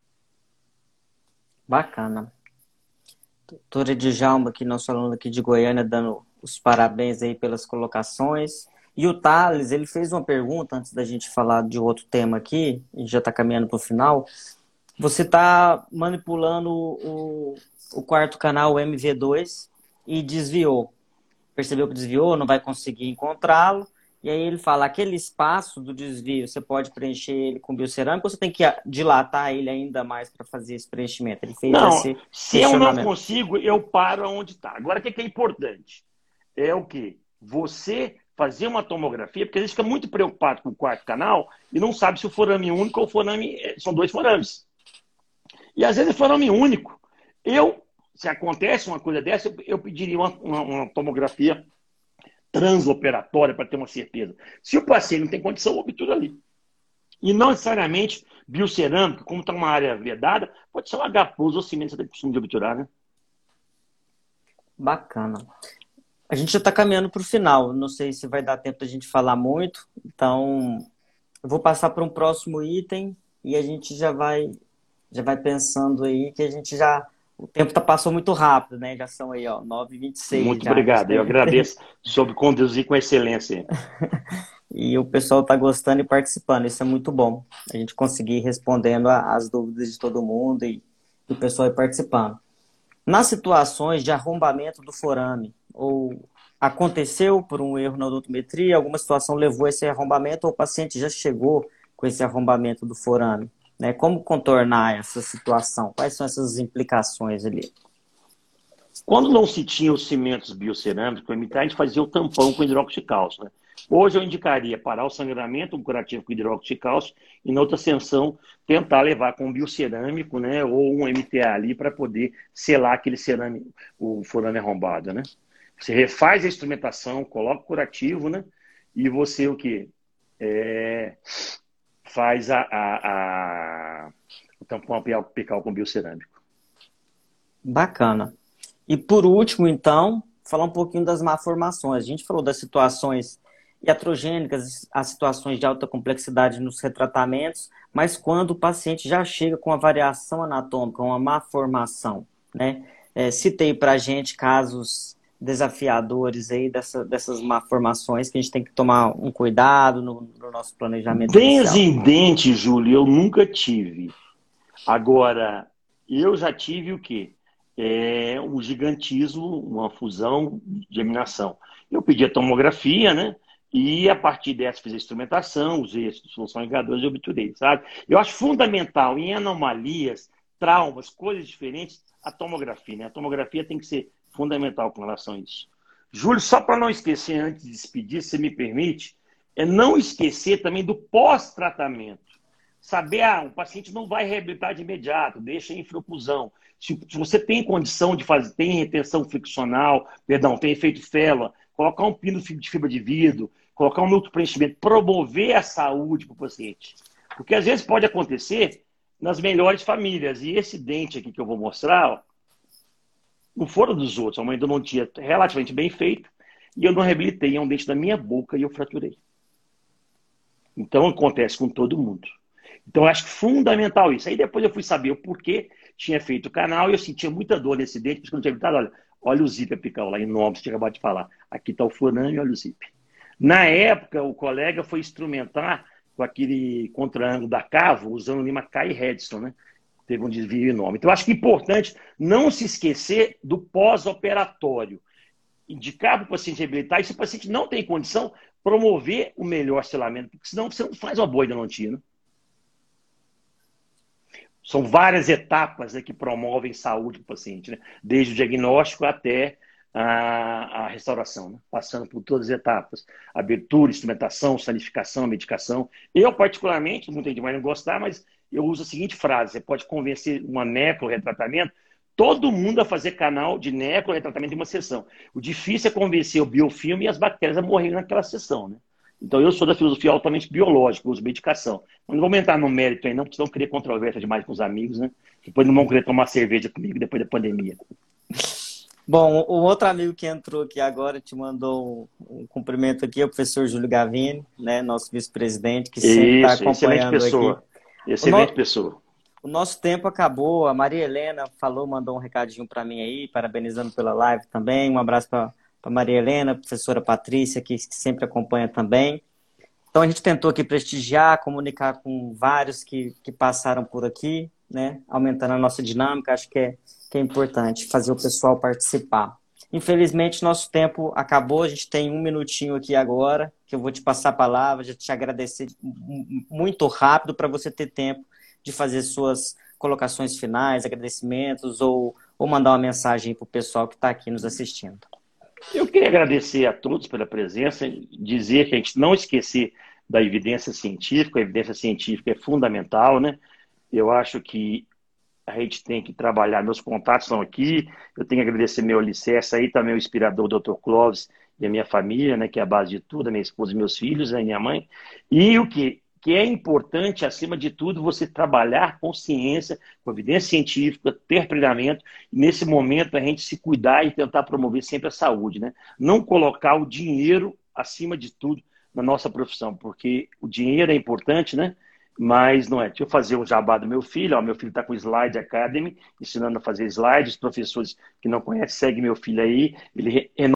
Bacana. Doutora Djalma, aqui, nosso aluno aqui de Goiânia, dando os parabéns aí pelas colocações. E o Thales, ele fez uma pergunta antes da gente falar de outro tema aqui, gente já está caminhando para o final você está manipulando o, o quarto canal, o MV2, e desviou. Percebeu que desviou, não vai conseguir encontrá-lo. E aí ele fala, aquele espaço do desvio, você pode preencher ele com biocerâmica ou você tem que dilatar ele ainda mais para fazer esse preenchimento? Ele fez não, esse se eu não consigo, eu paro onde está. Agora, o que é importante? É o que? Você fazer uma tomografia, porque a gente fica muito preocupado com o quarto canal e não sabe se o forame único ou forame... Eh, são dois forames. E às vezes é forame único. Eu, se acontece uma coisa dessa, eu, eu pediria uma, uma, uma tomografia transoperatória para ter uma certeza. Se o paciente não tem condição, obtura ali. E não necessariamente biocerâmica, como está uma área vedada, pode ser um H ou cimento, você tem costume de obturar, né? Bacana. A gente já está caminhando para o final. Não sei se vai dar tempo da gente falar muito. Então, eu vou passar para um próximo item e a gente já vai já vai pensando aí que a gente já. O tempo tá, passou muito rápido, né? Já são aí, ó, 9h26. Muito já. obrigado, eu agradeço sobre conduzir com excelência. e o pessoal está gostando e participando, isso é muito bom. A gente conseguir respondendo as dúvidas de todo mundo e o pessoal ir participando. Nas situações de arrombamento do forame, ou aconteceu por um erro na odontometria, alguma situação levou a esse arrombamento, ou o paciente já chegou com esse arrombamento do forame, Né? Como contornar essa situação? Quais são essas implicações ali? Quando não se tinha os cimentos biocerâmicos, a gente fazia o tampão com hidróxido de cálcio. Né? Hoje eu indicaria parar o sangramento, um curativo com hidróxido de cálcio, e na outra ascensão tentar levar com um biocerâmico, né, ou um MTA ali para poder selar aquele cerâmico, o forame arrombado, né? Você refaz a instrumentação, coloca o curativo, né? E você o que? É, faz a, a, a, o tampão apical com biocerâmico. Bacana. E por último, então, falar um pouquinho das malformações. A gente falou das situações iatrogênicas, as situações de alta complexidade nos retratamentos, mas quando o paciente já chega com a variação anatômica, uma malformação, né? É, citei para gente casos desafiadores aí dessa, dessas malformações que a gente tem que tomar um cuidado no, no nosso planejamento. Desincidente, Júlio, eu nunca tive. Agora, eu já tive o quê? É um gigantismo, uma fusão, geminação. Eu pedi a tomografia, né? E a partir dessa fiz a instrumentação, usei as soluções ligadores e obturei, sabe? Eu acho fundamental em anomalias, traumas, coisas diferentes, a tomografia, né? A tomografia tem que ser fundamental com relação a isso. Júlio, só para não esquecer antes de despedir, se me permite, é não esquecer também do pós-tratamento. Saber, ah, o paciente não vai reabilitar de imediato, deixa em infrofusão. Se, se, você tem condição de fazer, tem retenção friccional, perdão, tem efeito félula, colocar um pino de fibra de vidro, colocar um múltiplo preenchimento, promover a saúde para o paciente. Porque às vezes pode acontecer nas melhores famílias. E esse dente aqui que eu vou mostrar, ó, não foram dos outros. A não tinha relativamente bem feito. E eu não reabilitei. É um dente da minha boca e eu fraturei. Então acontece com todo mundo. Então eu acho fundamental isso. Aí depois eu fui saber o porquê tinha feito o canal e eu sentia muita dor nesse dente, porque não tinha evitado. Olha, olha o zip apical lá em nome, você tinha acabado de falar. Aqui está o forame e olha o zip. Na época, o colega foi instrumentar com aquele contra-ângulo da Cavo, usando o Lima Kai Redson, né? Teve um desvio enorme. Então, acho que é importante não se esquecer do pós-operatório. Indicar para o paciente reabilitar, e se o paciente não tem condição, promover o melhor selamento, porque senão você não faz uma boa endodontia, né? São várias etapas né, que promovem saúde do paciente, né? desde o diagnóstico até a, a restauração, né? passando por todas as etapas. Abertura, instrumentação, sanificação, medicação. Eu, particularmente, muita gente vai não gostar, mas eu uso a seguinte frase: você pode convencer uma necro-retratamento, todo mundo a fazer canal de necro-retratamento em uma sessão. O difícil é convencer o biofilme e as bactérias a morrerem naquela sessão, né? Então, eu sou da filosofia altamente biológica, uso medicação. Não vou entrar no mérito aí, não, porque senão querer controvérsia demais com os amigos, né? Depois não vão querer tomar cerveja comigo depois da pandemia. Bom, o outro amigo que entrou aqui agora te mandou um, um cumprimento aqui, é o professor Júlio Gavini, né, nosso vice-presidente, que sempre está acompanhando excelente pessoa. aqui. Excelente no... pessoa. O nosso tempo acabou. A Maria Helena falou, mandou um recadinho para mim aí, parabenizando pela live também. Um abraço para Maria Helena, professora Patrícia, que, sempre acompanha também. Então a gente tentou aqui prestigiar, comunicar com vários que, que passaram por aqui, né? Aumentando a nossa dinâmica. Acho que é que é importante, fazer o pessoal participar. Infelizmente, nosso tempo acabou. A gente tem um minutinho aqui agora, que eu vou te passar a palavra, já te agradecer muito rápido para você ter tempo de fazer suas colocações finais, agradecimentos ou, ou mandar uma mensagem para o pessoal que está aqui nos assistindo. Eu queria agradecer a todos pela presença, dizer que a gente não esquecer da evidência científica, a evidência científica é fundamental, né? Eu acho que a gente tem que trabalhar. Meus contatos estão aqui. Eu tenho que agradecer meu alicerce aí, também o inspirador, o Dr. Clóvis, e a minha família, né, que é a base de tudo, a minha esposa e meus filhos, a minha mãe. E o que, que é importante, acima de tudo, você trabalhar com ciência, com evidência científica, ter treinamento, nesse momento a gente se cuidar e tentar promover sempre a saúde. Né? Não colocar o dinheiro acima de tudo na nossa profissão, porque o dinheiro é importante, né? Mas não é. Deixa eu fazer um jabá do meu filho. Ó, meu filho está com Slide Academy, ensinando a fazer slides. Professores que não conhecem, segue meu filho aí. Ele